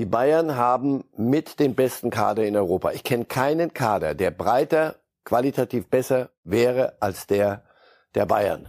Die Bayern haben mit den besten Kader in Europa. Ich kenne keinen Kader, der breiter, qualitativ besser wäre als der der Bayern.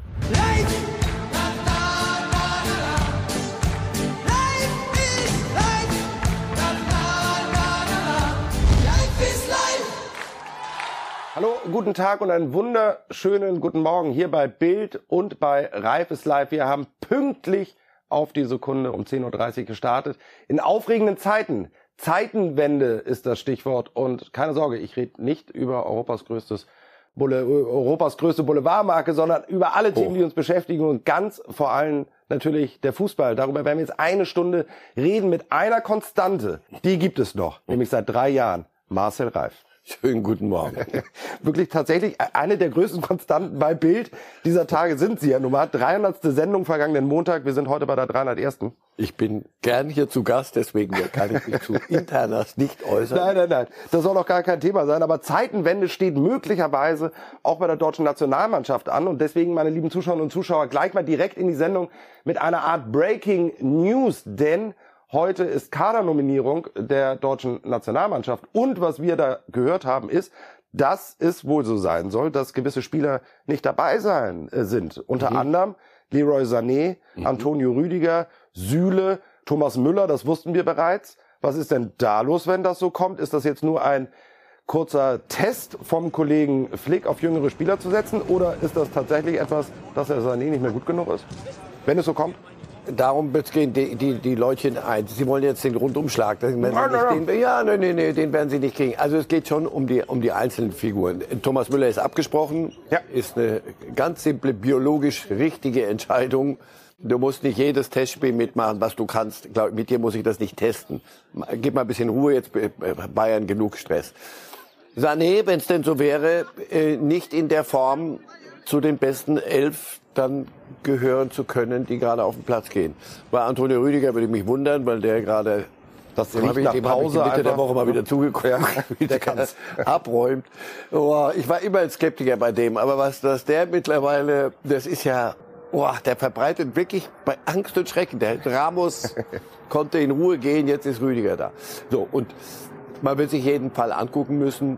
Hallo, guten Tag und einen wunderschönen guten Morgen hier bei Bild und bei Reif ist live. Wir haben pünktlich auf die Sekunde um 10.30 Uhr gestartet. In aufregenden Zeiten. Zeitenwende ist das Stichwort. Und keine Sorge, ich rede nicht über Europas größtes Bulle, Europas größte Boulevardmarke, sondern über alle Themen, oh. die uns beschäftigen und ganz vor allem natürlich der Fußball. Darüber werden wir jetzt eine Stunde reden mit einer Konstante. Die gibt es noch, nämlich seit drei Jahren. Marcel Reif. Schönen guten Morgen. Wirklich tatsächlich eine der größten Konstanten bei Bild dieser Tage sind Sie ja nun mal. 300. Sendung vergangenen Montag. Wir sind heute bei der 301. Ich bin gern hier zu Gast, deswegen kann ich mich zu Internas nicht äußern. Nein, nein, nein. Das soll doch gar kein Thema sein. Aber Zeitenwende steht möglicherweise auch bei der deutschen Nationalmannschaft an. Und deswegen, meine lieben Zuschauerinnen und Zuschauer, gleich mal direkt in die Sendung mit einer Art Breaking News. Denn Heute ist Kadernominierung der deutschen Nationalmannschaft. Und was wir da gehört haben, ist, dass es wohl so sein soll, dass gewisse Spieler nicht dabei sein äh, sind. Unter mhm. anderem Leroy Sané, mhm. Antonio Rüdiger, Süle, Thomas Müller, das wussten wir bereits. Was ist denn da los, wenn das so kommt? Ist das jetzt nur ein kurzer Test vom Kollegen Flick auf jüngere Spieler zu setzen oder ist das tatsächlich etwas, dass der Sané nicht mehr gut genug ist? Wenn es so kommt? Darum gehen die, die, die Leutchen ein. Sie wollen jetzt den Rundumschlag. Den werden sie nicht, den, ja, nee, nee, nee, den werden sie nicht kriegen. Also es geht schon um die, um die einzelnen Figuren. Thomas Müller ist abgesprochen. Ja. Ist eine ganz simple, biologisch richtige Entscheidung. Du musst nicht jedes Testspiel mitmachen, was du kannst. Glaub, mit dir muss ich das nicht testen. Gib mal ein bisschen Ruhe, jetzt äh, Bayern genug Stress. Sané, wenn es denn so wäre, äh, nicht in der Form zu den besten elf dann gehören zu können, die gerade auf den Platz gehen. Bei Antonio Rüdiger würde ich mich wundern, weil der gerade das dem ich, dem Pause ich Mitte der Woche mal wieder zugeguckt, ja, wie der kann's. abräumt. Oh, ich war immer ein Skeptiker bei dem, aber was dass der mittlerweile, das ist ja, oh, der verbreitet wirklich bei Angst und Schrecken. Der Ramos konnte in Ruhe gehen, jetzt ist Rüdiger da. So und man wird sich jeden Fall angucken müssen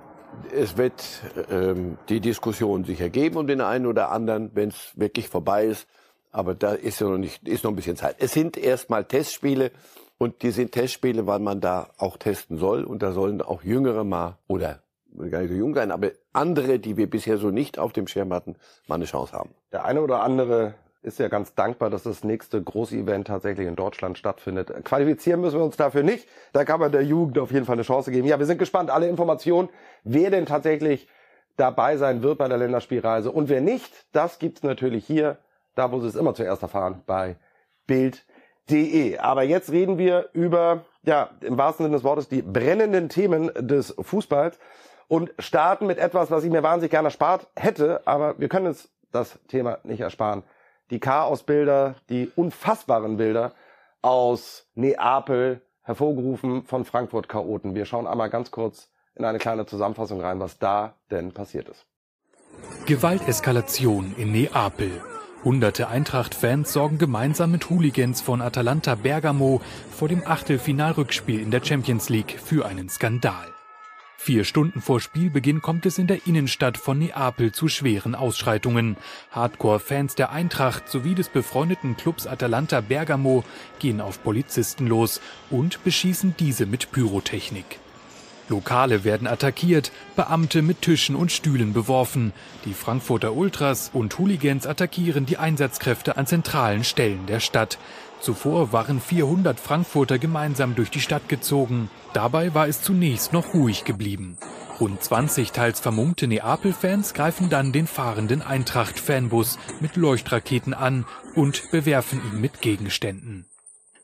es wird ähm, die Diskussion sich ergeben um den einen oder anderen, wenn es wirklich vorbei ist. Aber da ist ja noch nicht, ist noch ein bisschen Zeit. Es sind erstmal Testspiele und die sind Testspiele, weil man da auch testen soll. Und da sollen auch Jüngere mal oder gar nicht so jung sein, aber andere, die wir bisher so nicht auf dem Schirm hatten, mal eine Chance haben. Der eine oder andere ist ja ganz dankbar, dass das nächste große Event tatsächlich in Deutschland stattfindet. Qualifizieren müssen wir uns dafür nicht. Da kann man der Jugend auf jeden Fall eine Chance geben. Ja, wir sind gespannt. Alle Informationen, wer denn tatsächlich dabei sein wird bei der Länderspielreise und wer nicht, das gibt's natürlich hier, da wo Sie es immer zuerst erfahren, bei Bild.de. Aber jetzt reden wir über, ja, im wahrsten Sinne des Wortes, die brennenden Themen des Fußballs und starten mit etwas, was ich mir wahnsinnig gerne erspart hätte, aber wir können uns das Thema nicht ersparen die Chaosbilder, die unfassbaren Bilder aus Neapel, hervorgerufen von Frankfurt Chaoten. Wir schauen einmal ganz kurz in eine kleine Zusammenfassung rein, was da denn passiert ist. Gewalteskalation in Neapel. Hunderte Eintracht-Fans sorgen gemeinsam mit Hooligans von Atalanta Bergamo vor dem Achtelfinalrückspiel in der Champions League für einen Skandal. Vier Stunden vor Spielbeginn kommt es in der Innenstadt von Neapel zu schweren Ausschreitungen. Hardcore-Fans der Eintracht sowie des befreundeten Clubs Atalanta Bergamo gehen auf Polizisten los und beschießen diese mit Pyrotechnik. Lokale werden attackiert, Beamte mit Tischen und Stühlen beworfen. Die Frankfurter Ultras und Hooligans attackieren die Einsatzkräfte an zentralen Stellen der Stadt. Zuvor waren 400 Frankfurter gemeinsam durch die Stadt gezogen. Dabei war es zunächst noch ruhig geblieben. Rund 20 teils vermummte Neapel-Fans greifen dann den fahrenden Eintracht-Fanbus mit Leuchtraketen an und bewerfen ihn mit Gegenständen.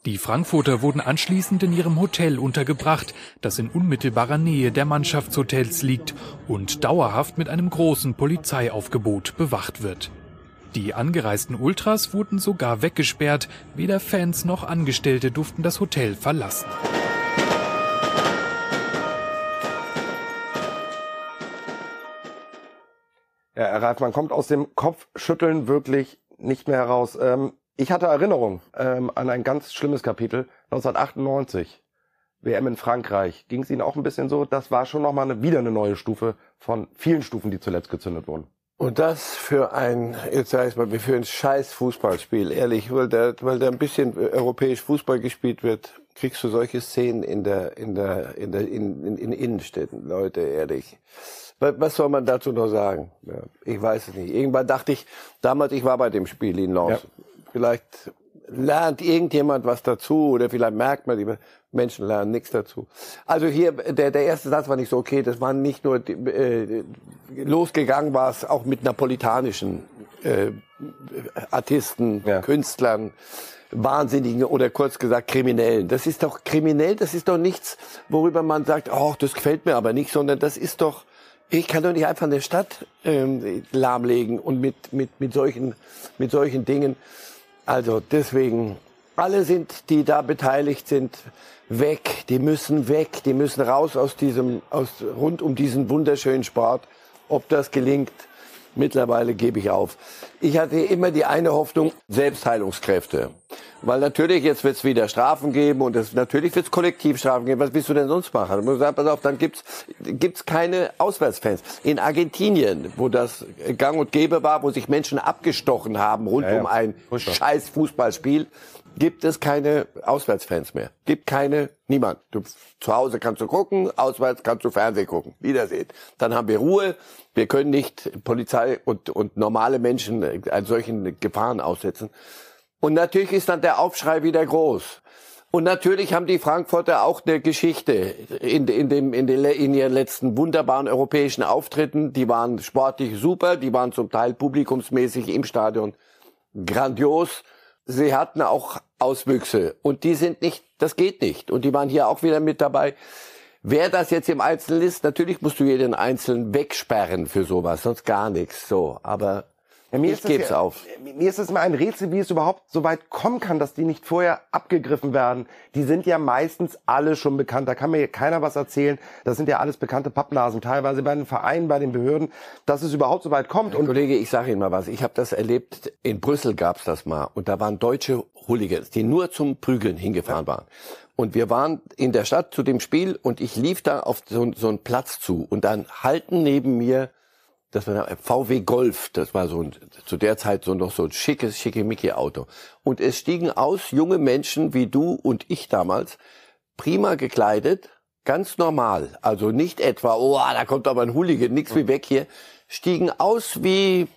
Die Frankfurter wurden anschließend in ihrem Hotel untergebracht, das in unmittelbarer Nähe der Mannschaftshotels liegt und dauerhaft mit einem großen Polizeiaufgebot bewacht wird. Die angereisten Ultras wurden sogar weggesperrt, weder Fans noch Angestellte durften das Hotel verlassen. Ja, Herr Reif, man kommt aus dem Kopfschütteln wirklich nicht mehr heraus. Ähm, ich hatte Erinnerung ähm, an ein ganz schlimmes Kapitel 1998. WM in Frankreich, ging es Ihnen auch ein bisschen so? Das war schon nochmal eine, wieder eine neue Stufe von vielen Stufen, die zuletzt gezündet wurden. Und das für ein, jetzt sag ich mal, für ein scheiß Fußballspiel, ehrlich, weil da, weil da ein bisschen europäisch Fußball gespielt wird, kriegst du solche Szenen in der, in der, in der, in, in, in Innenstädten, Leute, ehrlich. Was soll man dazu noch sagen? Ja, ich weiß es nicht. Irgendwann dachte ich, damals, ich war bei dem Spiel in Lens. Ja. Vielleicht lernt irgendjemand was dazu oder vielleicht merkt man, die Menschen lernen nichts dazu. Also hier, der, der erste Satz war nicht so okay, das waren nicht nur, äh, losgegangen war es auch mit napolitanischen äh, Artisten, ja. Künstlern, Wahnsinnigen oder kurz gesagt Kriminellen. Das ist doch kriminell, das ist doch nichts, worüber man sagt, oh, das gefällt mir aber nicht, sondern das ist doch, ich kann doch nicht einfach eine Stadt ähm, lahmlegen und mit, mit, mit, solchen, mit solchen Dingen. Also deswegen, alle sind, die da beteiligt sind, weg. Die müssen weg. Die müssen raus aus diesem, aus, rund um diesen wunderschönen Sport. Ob das gelingt, mittlerweile gebe ich auf. Ich hatte immer die eine Hoffnung, Selbstheilungskräfte. Weil natürlich, jetzt wird es wieder Strafen geben und es, natürlich wird es Kollektivstrafen geben. Was willst du denn sonst machen? Du musst sagen, pass auf, dann gibt's gibt's keine Auswärtsfans. In Argentinien, wo das gang und gäbe war, wo sich Menschen abgestochen haben rund ja, ja. um ein Fußball. scheiß Fußballspiel, gibt es keine Auswärtsfans mehr. Gibt keine, niemand. Du, zu Hause kannst du gucken, auswärts kannst du Fernsehen gucken. Wiedersehen. Dann haben wir Ruhe. Wir können nicht Polizei und, und normale Menschen an solchen Gefahren aussetzen. Und natürlich ist dann der Aufschrei wieder groß. Und natürlich haben die Frankfurter auch eine Geschichte in, in, dem, in, den, in ihren letzten wunderbaren europäischen Auftritten. Die waren sportlich super, die waren zum Teil publikumsmäßig im Stadion grandios. Sie hatten auch Auswüchse und die sind nicht, das geht nicht. Und die waren hier auch wieder mit dabei. Wer das jetzt im Einzelnen ist, natürlich musst du jeden Einzelnen wegsperren für sowas, sonst gar nichts. So, aber ja, mir ich gebe es ja, auf. Mir ist es immer ein Rätsel, wie es überhaupt so weit kommen kann, dass die nicht vorher abgegriffen werden. Die sind ja meistens alle schon bekannt. Da kann mir keiner was erzählen. Das sind ja alles bekannte Pappnasen, teilweise bei den Vereinen, bei den Behörden, dass es überhaupt so weit kommt. Und Kollege, ich sage Ihnen mal was. Ich habe das erlebt. In Brüssel gab's das mal. Und da waren deutsche Hooligans, die nur zum Prügeln hingefahren waren. Und wir waren in der Stadt zu dem Spiel und ich lief da auf so, so einen Platz zu. Und dann halten neben mir das war ein VW Golf, das war so ein, zu der Zeit so noch so ein schickes, schickimicki Auto. Und es stiegen aus junge Menschen wie du und ich damals, prima gekleidet, ganz normal, also nicht etwa, oh, da kommt aber ein Hooligan, nix wie weg hier, stiegen aus wie,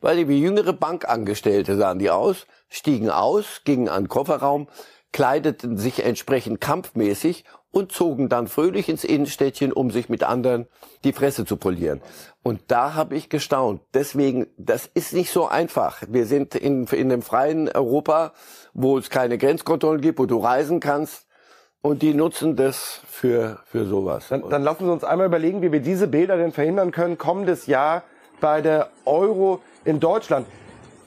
weil die wie jüngere Bankangestellte sahen die aus, stiegen aus, gingen an den Kofferraum, kleideten sich entsprechend kampfmäßig und zogen dann fröhlich ins Innenstädtchen, um sich mit anderen die Fresse zu polieren. Und da habe ich gestaunt. Deswegen, das ist nicht so einfach. Wir sind in, in einem freien Europa, wo es keine Grenzkontrollen gibt, wo du reisen kannst. Und die nutzen das für, für sowas. Dann, dann lassen Sie uns einmal überlegen, wie wir diese Bilder denn verhindern können, kommendes Jahr bei der Euro in Deutschland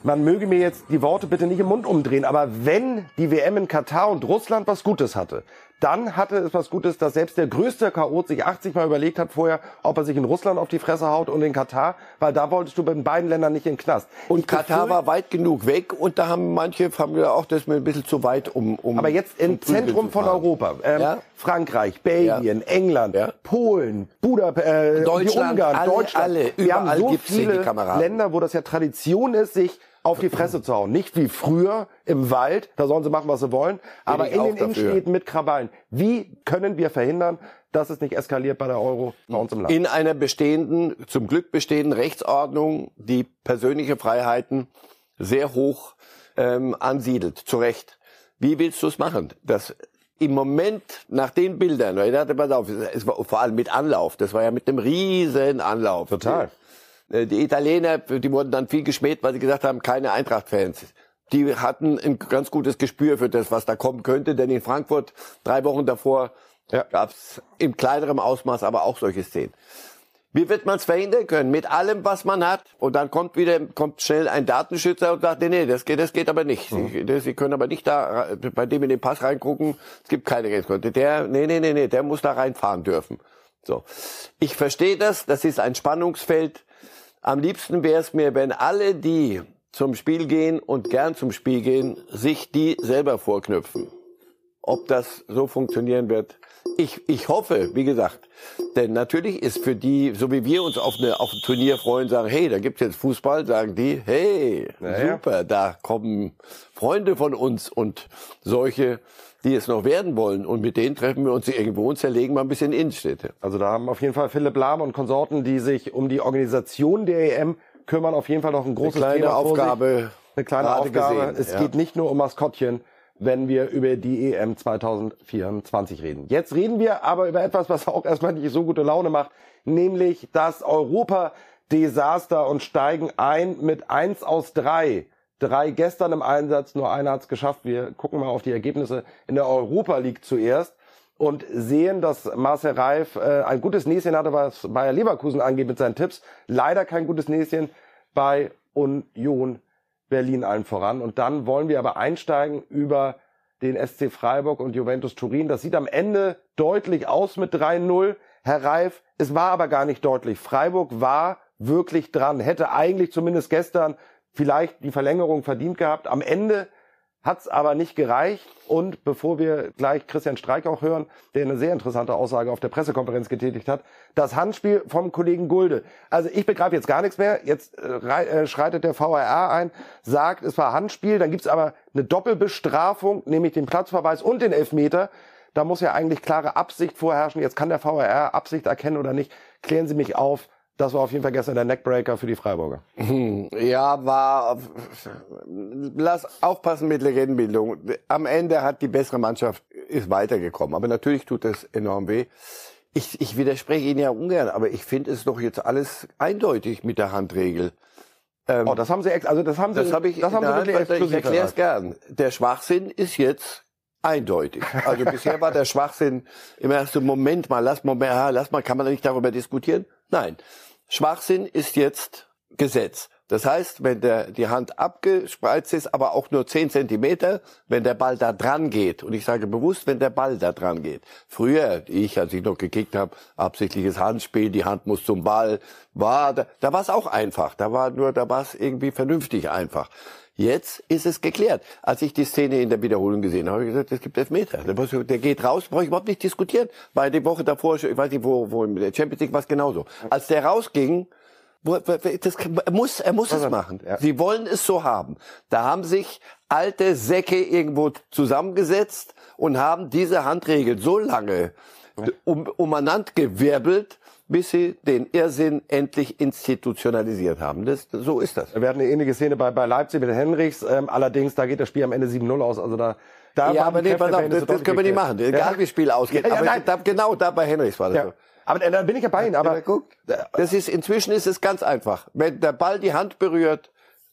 man möge mir jetzt die Worte bitte nicht im Mund umdrehen, aber wenn die WM in Katar und Russland was Gutes hatte, dann hatte es was Gutes, dass selbst der größte Chaot sich 80 Mal überlegt hat vorher, ob er sich in Russland auf die Fresse haut und in Katar, weil da wolltest du bei beiden Ländern nicht in den Knast. Und ich Katar war weit genug weg und da haben manche haben ja auch das mir ein bisschen zu weit um. um Aber jetzt im Zentrum von Europa, ähm, ja? Frankreich, Belgien, ja. England, ja. Polen, Budapest, äh, Deutschland, Ungarn, alle, Deutschland. Alle, Wir haben so viele Länder, wo das ja Tradition ist, sich auf die Fresse zu hauen. Nicht wie früher im Wald, da sollen sie machen, was sie wollen, aber in den Innenstädten mit Krawallen. Wie können wir verhindern, dass es nicht eskaliert bei der Euro bei uns im Land? In einer bestehenden, zum Glück bestehenden Rechtsordnung, die persönliche Freiheiten sehr hoch ähm, ansiedelt, zu Recht. Wie willst du es machen? Das im Moment nach den Bildern, ich dachte, pass auf, es war vor allem mit Anlauf, das war ja mit einem riesen Anlauf. Total. Äh, die Italiener, die wurden dann viel geschmäht, weil sie gesagt haben, keine Eintracht-Fans. Die hatten ein ganz gutes Gespür für das, was da kommen könnte, denn in Frankfurt drei Wochen davor ja. gab es im kleineren Ausmaß aber auch solche Szenen. Wie wird man es verhindern können? Mit allem, was man hat. Und dann kommt wieder, kommt schnell ein Datenschützer und sagt, nee, nee, das geht, das geht aber nicht. Mhm. Sie, das, Sie können aber nicht da, bei dem in den Pass reingucken. Es gibt keine Grenzkontrolle. Der, nee, nee, nee, nee, der muss da reinfahren dürfen. So. Ich verstehe das. Das ist ein Spannungsfeld. Am liebsten wäre es mir, wenn alle, die zum Spiel gehen und gern zum Spiel gehen, sich die selber vorknüpfen. ob das so funktionieren wird. Ich, ich hoffe, wie gesagt, denn natürlich ist für die, so wie wir uns auf, eine, auf ein Turnier freuen, sagen, hey, da gibt's jetzt Fußball, sagen die, hey, Naja. super, da kommen Freunde von uns und solche, die es noch werden wollen. Und mit denen treffen wir uns irgendwo und zerlegen mal ein bisschen Innenstädte. Also da haben auf jeden Fall Philipp Lahm und Konsorten, die sich um die Organisation der EM kümmern, auf jeden Fall noch ein großes kleine Thema vor sich. Aufgabe. Eine kleine Aufgabe. gesehen, es ja. geht nicht nur um Maskottchen, wenn wir über die EM 2024 reden. Jetzt reden wir aber über etwas, was auch erstmal nicht so gute Laune macht, nämlich das Europa-Desaster und steigen ein mit eins aus drei. Drei gestern im Einsatz, nur einer hat es geschafft. Wir gucken mal auf die Ergebnisse in der Europa League zuerst und sehen, dass Marcel Reif äh, ein gutes Näschen hatte, was Bayer Leverkusen angeht mit seinen Tipps. Leider kein gutes Näschen bei Union Berlin allen voran. Und dann wollen wir aber einsteigen über den SC Freiburg und Juventus Turin. Das sieht am Ende deutlich aus mit 3-0. Herr Reif, es war aber gar nicht deutlich. Freiburg war wirklich dran, hätte eigentlich zumindest gestern vielleicht die Verlängerung verdient gehabt. Am Ende hat's aber nicht gereicht. Und bevor wir gleich Christian Streich auch hören, der eine sehr interessante Aussage auf der Pressekonferenz getätigt hat, das Handspiel vom Kollegen Gulde. Also ich begreife jetzt gar nichts mehr. Jetzt äh, äh, schreitet der VRR ein, sagt, es war Handspiel. Dann gibt's aber eine Doppelbestrafung, nämlich den Platzverweis und den Elfmeter. Da muss ja eigentlich klare Absicht vorherrschen. Jetzt kann der VRR Absicht erkennen oder nicht. Klären Sie mich auf. Das war auf jeden Fall gestern der Neckbreaker für die Freiburger. Ja, war, lass aufpassen mit Legendenbildung. Am Ende hat die bessere Mannschaft, ist weitergekommen. Aber natürlich tut das enorm weh. Ich, ich widerspreche Ihnen ja ungern, aber ich finde es doch jetzt alles eindeutig mit der Handregel. Oh, das haben Sie, also das haben Sie, Das habe ich, das haben Sie wirklich Hand, ich exklusiv erkläre es gern. Der Schwachsinn ist jetzt eindeutig. Also bisher war der Schwachsinn im ersten Moment mal, lass mal, ja, lass mal, kann man nicht darüber diskutieren? Nein. Schwachsinn ist jetzt Gesetz. Das heißt, wenn der, die Hand abgespreizt ist, aber auch nur 10 Zentimeter, wenn der Ball da dran geht, und ich sage bewusst, wenn der Ball da dran geht. Früher, ich, als ich noch gekickt habe, absichtliches Handspiel, die Hand muss zum Ball, war, da, da war es auch einfach. Da war nur, da war es irgendwie vernünftig einfach. Jetzt ist es geklärt. Als ich die Szene in der Wiederholung gesehen habe, habe ich gesagt, es gibt Elfmeter. Der, der geht raus, brauche ich überhaupt nicht diskutieren. Weil die Woche davor, ich weiß nicht, wo, wo in der Champions League war es genauso. Als der rausging, das er muss, er muss es machen. ja. Sie wollen es so haben. Da haben sich alte Säcke irgendwo zusammengesetzt und haben diese Handregel so lange um, umeinander gewirbelt, bis sie den Irrsinn endlich institutionalisiert haben. Das, so ist das. Wir hatten eine ähnliche Szene bei, bei Leipzig mit Henrichs. Ähm, allerdings, da geht das Spiel am Ende 7-0 aus. Also da, da ja, aber nee, pass auf, das, das können wir nicht machen. deutlich Egal wie das Spiel ausgeht. Ja, ja, aber nein. da, genau da bei Henrichs war das Ja. so. Aber äh, da bin ich ja bei Ihnen. Aber Aber guck, das ist, inzwischen ist es ganz einfach. Wenn der Ball die Hand berührt,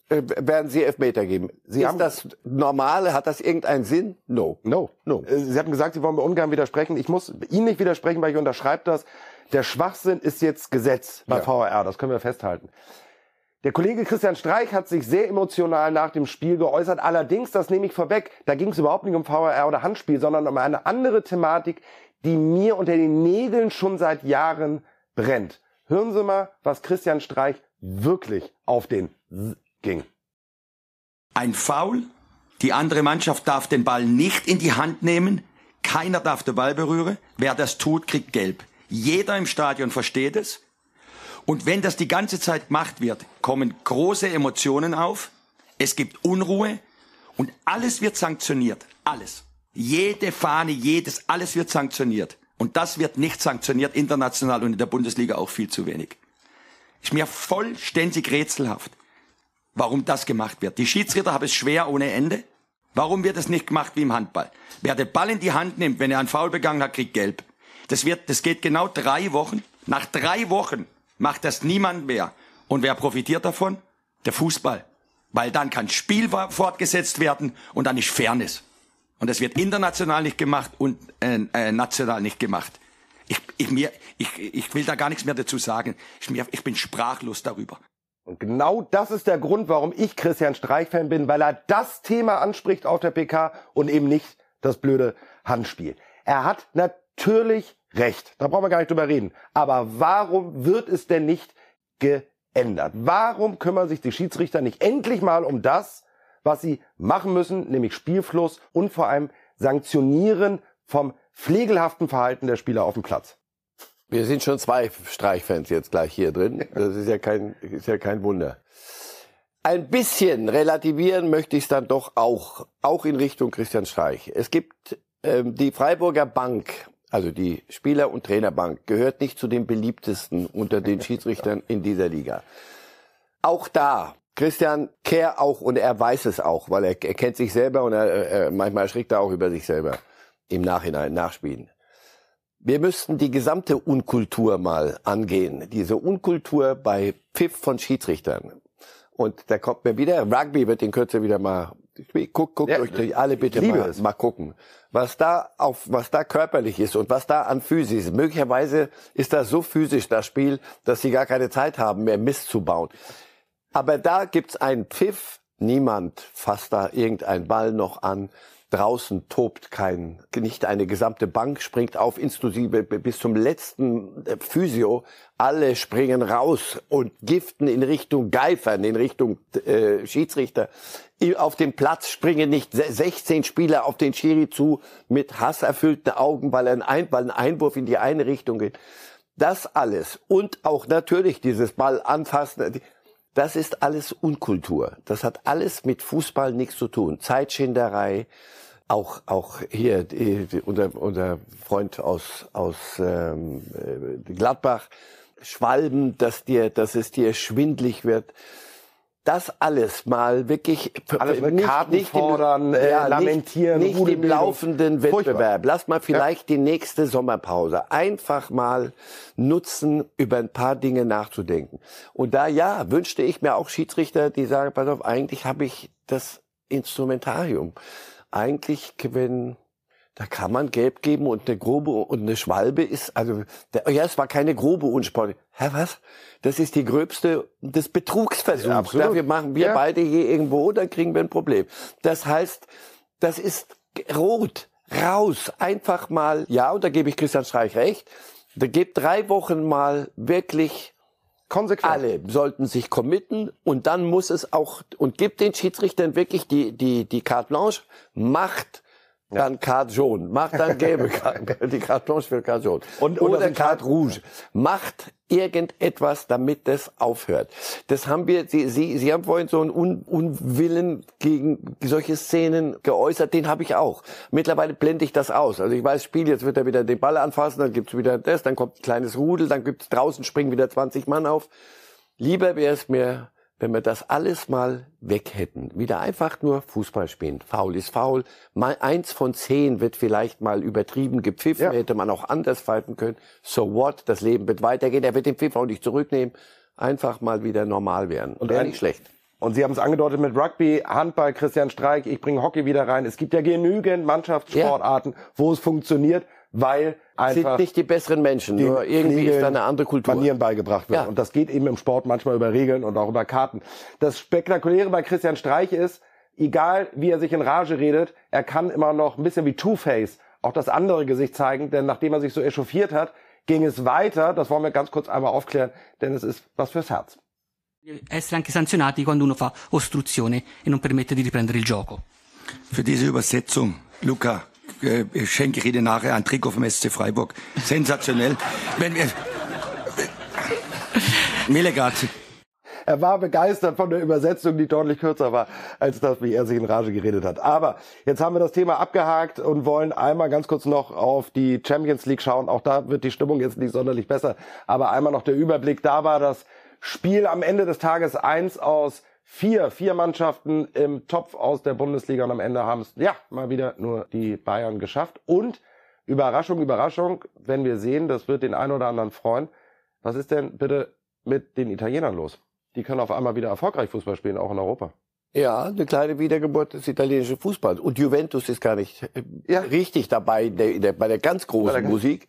äh, werden Sie Elfmeter geben. Sie ist haben- das normale? Hat das irgendeinen Sinn? No. No. No. Äh, Sie hatten gesagt, Sie wollen mir ungern widersprechen. Ich muss Ihnen nicht widersprechen, weil ich unterschreibe das. Der Schwachsinn ist jetzt Gesetz bei Ja. VAR. Das können wir festhalten. Der Kollege Christian Streich hat sich sehr emotional nach dem Spiel geäußert. Allerdings, das nehme ich vorweg, da ging es überhaupt nicht um VAR oder Handspiel, sondern um eine andere Thematik, die mir unter den Nägeln schon seit Jahren brennt. Hören Sie mal, was Christian Streich wirklich auf den S ging. Ein Foul. Die andere Mannschaft darf den Ball nicht in die Hand nehmen. Keiner darf den Ball berühren. Wer das tut, kriegt gelb. Jeder im Stadion versteht es. Und wenn das die ganze Zeit gemacht wird, kommen große Emotionen auf. Es gibt Unruhe. Und alles wird sanktioniert. Alles. Jede Fahne, jedes, alles wird sanktioniert. Und das wird nicht sanktioniert, international und in der Bundesliga auch viel zu wenig. Ist mir vollständig rätselhaft warum das gemacht wird. Die Schiedsrichter haben es schwer ohne Ende. Warum wird es nicht gemacht wie im Handball? Wer den Ball in die Hand nimmt, wenn er einen Foul begangen hat, kriegt gelb. Das wird, das geht genau drei Wochen. Nach drei Wochen macht das niemand mehr. Und wer profitiert davon? Der Fußball. Weil dann kann Spiel fortgesetzt werden und dann ist Fairness. Und das wird international nicht gemacht und äh, äh, national nicht gemacht. Ich, ich, mir, ich, ich will da gar nichts mehr dazu sagen. Ich, mir, ich bin sprachlos darüber. Und genau das ist der Grund, warum ich Christian Streich-Fan bin, weil er das Thema anspricht auf der PK und eben nicht das blöde Handspiel. Er hat natürlich recht. Da brauchen wir gar nicht drüber reden. Aber warum wird es denn nicht geändert? Warum kümmern sich die Schiedsrichter nicht endlich mal um das, was sie machen müssen, nämlich Spielfluss und vor allem Sanktionieren vom pflegelhaften Verhalten der Spieler auf dem Platz. Wir sind schon zwei Streichfans jetzt gleich hier drin. Das ist ja kein, ist ja kein Wunder. Ein bisschen relativieren möchte ich es dann doch auch, auch in Richtung Christian Streich. Es gibt ähm, die Freiburger Bank, also die Spieler- und Trainerbank, gehört nicht zu den beliebtesten unter den Schiedsrichtern in dieser Liga. Auch da, Christian Kehr auch, und er weiß es auch, weil er, er kennt sich selber und er, er, manchmal erschrickt er auch über sich selber im Nachhinein, nachspielen. Wir müssten die gesamte Unkultur mal angehen. Diese Unkultur bei Pfiff von Schiedsrichtern. Und da kommt mir wieder, Rugby wird in Kürze wieder mal, guck, guck ja, euch alle bitte mal, mal gucken. Was da auf, was da körperlich ist und was da an Physis ist. Möglicherweise ist das so physisch, das Spiel, dass sie gar keine Zeit haben, mehr Mist zu bauen. Aber da gibt's einen Pfiff. Niemand fasst da irgendein Ball noch an. Draußen tobt kein, nicht eine gesamte Bank springt auf, inklusive bis zum letzten äh, Physio. Alle springen raus und giften in Richtung Geifern, in Richtung äh, Schiedsrichter. Auf dem Platz springen nicht 16 Spieler auf den Schiri zu mit hasserfüllten Augen, weil ein, ein, weil ein Einwurf in die eine Richtung geht. Das alles und auch natürlich dieses Ball anfassen, das ist alles Unkultur. Das hat alles mit Fußball nichts zu tun. Zeitschinderei, auch auch hier die, die, unser, unser Freund aus aus ähm, äh, Gladbach Schwalben, dass dir dass es dir schwindlig wird. Das alles mal wirklich alles mit nicht, Karten nicht fordern, im, äh, ja, lamentieren, nicht, nicht im laufenden Wettbewerb. Furchtbar. Lass mal vielleicht ja. die nächste Sommerpause einfach mal nutzen, über ein paar Dinge nachzudenken. Und da ja, wünschte ich mir auch Schiedsrichter, die sagen, pass auf, eigentlich habe ich das Instrumentarium eigentlich, wenn da kann man gelb geben und eine grobe und eine Schwalbe ist, also, der, ja, es war keine grobe Unsport. Hä, was? Das ist die gröbste des Betrugsversuchs. Ja, Dafür machen wir ja. beide hier irgendwo, dann kriegen wir ein Problem. Das heißt, das ist rot, raus, einfach mal, ja, und da gebe ich Christian Streich recht, da gibt drei Wochen mal wirklich Konsequent. Alle sollten sich committen und dann muss es auch und gibt den Schiedsrichtern wirklich die die die carte blanche, macht dann Carte jaune, macht dann gelbe Karte, die Carte blanche für Carte jaune und, und oder Carte rouge, macht irgendetwas, damit das aufhört. Das haben wir, Sie, Sie, Sie haben vorhin so einen Un Unwillen gegen solche Szenen geäußert, den habe ich auch. Mittlerweile blende ich das aus. Also ich weiß, Spiel, jetzt wird er wieder den Ball anfassen, dann gibt's wieder das, dann kommt ein kleines Rudel, dann gibt's draußen springen wieder 20 Mann auf. Lieber wäre es mir wenn wir das alles mal weg hätten, wieder einfach nur Fußball spielen. Faul ist faul. Mal eins von zehn wird vielleicht mal übertrieben gepfiffen, ja. hätte man auch anders pfeifen können. So what? Das Leben wird weitergehen. Er wird den Pfiff auch nicht zurücknehmen. Einfach mal wieder normal werden. Und wäre nicht schlecht. Und Sie haben es angedeutet mit Rugby, Handball, Christian Streik, ich bringe Hockey wieder rein. Es gibt ja genügend Mannschaftssportarten, ja. wo es funktioniert weil einfach sind nicht die besseren Menschen, nur irgendwie ist da eine andere Kultur. Manieren beigebracht wird. Ja. Und das geht eben im Sport manchmal über Regeln und auch über Karten. Das Spektakuläre bei Christian Streich ist, egal wie er sich in Rage redet, er kann immer noch ein bisschen wie Two-Face auch das andere Gesicht zeigen, denn nachdem er sich so echauffiert hat, ging es weiter. Das wollen wir ganz kurz einmal aufklären, denn es ist was fürs Herz. Essere anche sanzionati quando uno fa ostruzione e non permette di riprendere il gioco. Für diese Übersetzung, Luca, äh, schenke ich Ihnen nachher ein Trikot vom SC Freiburg. Sensationell. Wenn wir, Millegat. Er war begeistert von der Übersetzung, die deutlich kürzer war, als das, wie er sich in Rage geredet hat. Aber jetzt haben wir das Thema abgehakt und wollen einmal ganz kurz noch auf die Champions League schauen. Auch da wird die Stimmung jetzt nicht sonderlich besser. Aber einmal noch der Überblick. Da war das Spiel am Ende des Tages eins aus vier, vier Mannschaften im Topf aus der Bundesliga und am Ende haben es, ja, mal wieder nur die Bayern geschafft. Und Überraschung, Überraschung, wenn wir sehen, das wird den einen oder anderen freuen. Was ist denn bitte mit den Italienern los? Die können auf einmal wieder erfolgreich Fußball spielen, auch in Europa. Ja, eine kleine Wiedergeburt des italienischen Fußballs. Und Juventus ist gar nicht äh, ja. richtig dabei der, der, bei der ganz großen der Musik.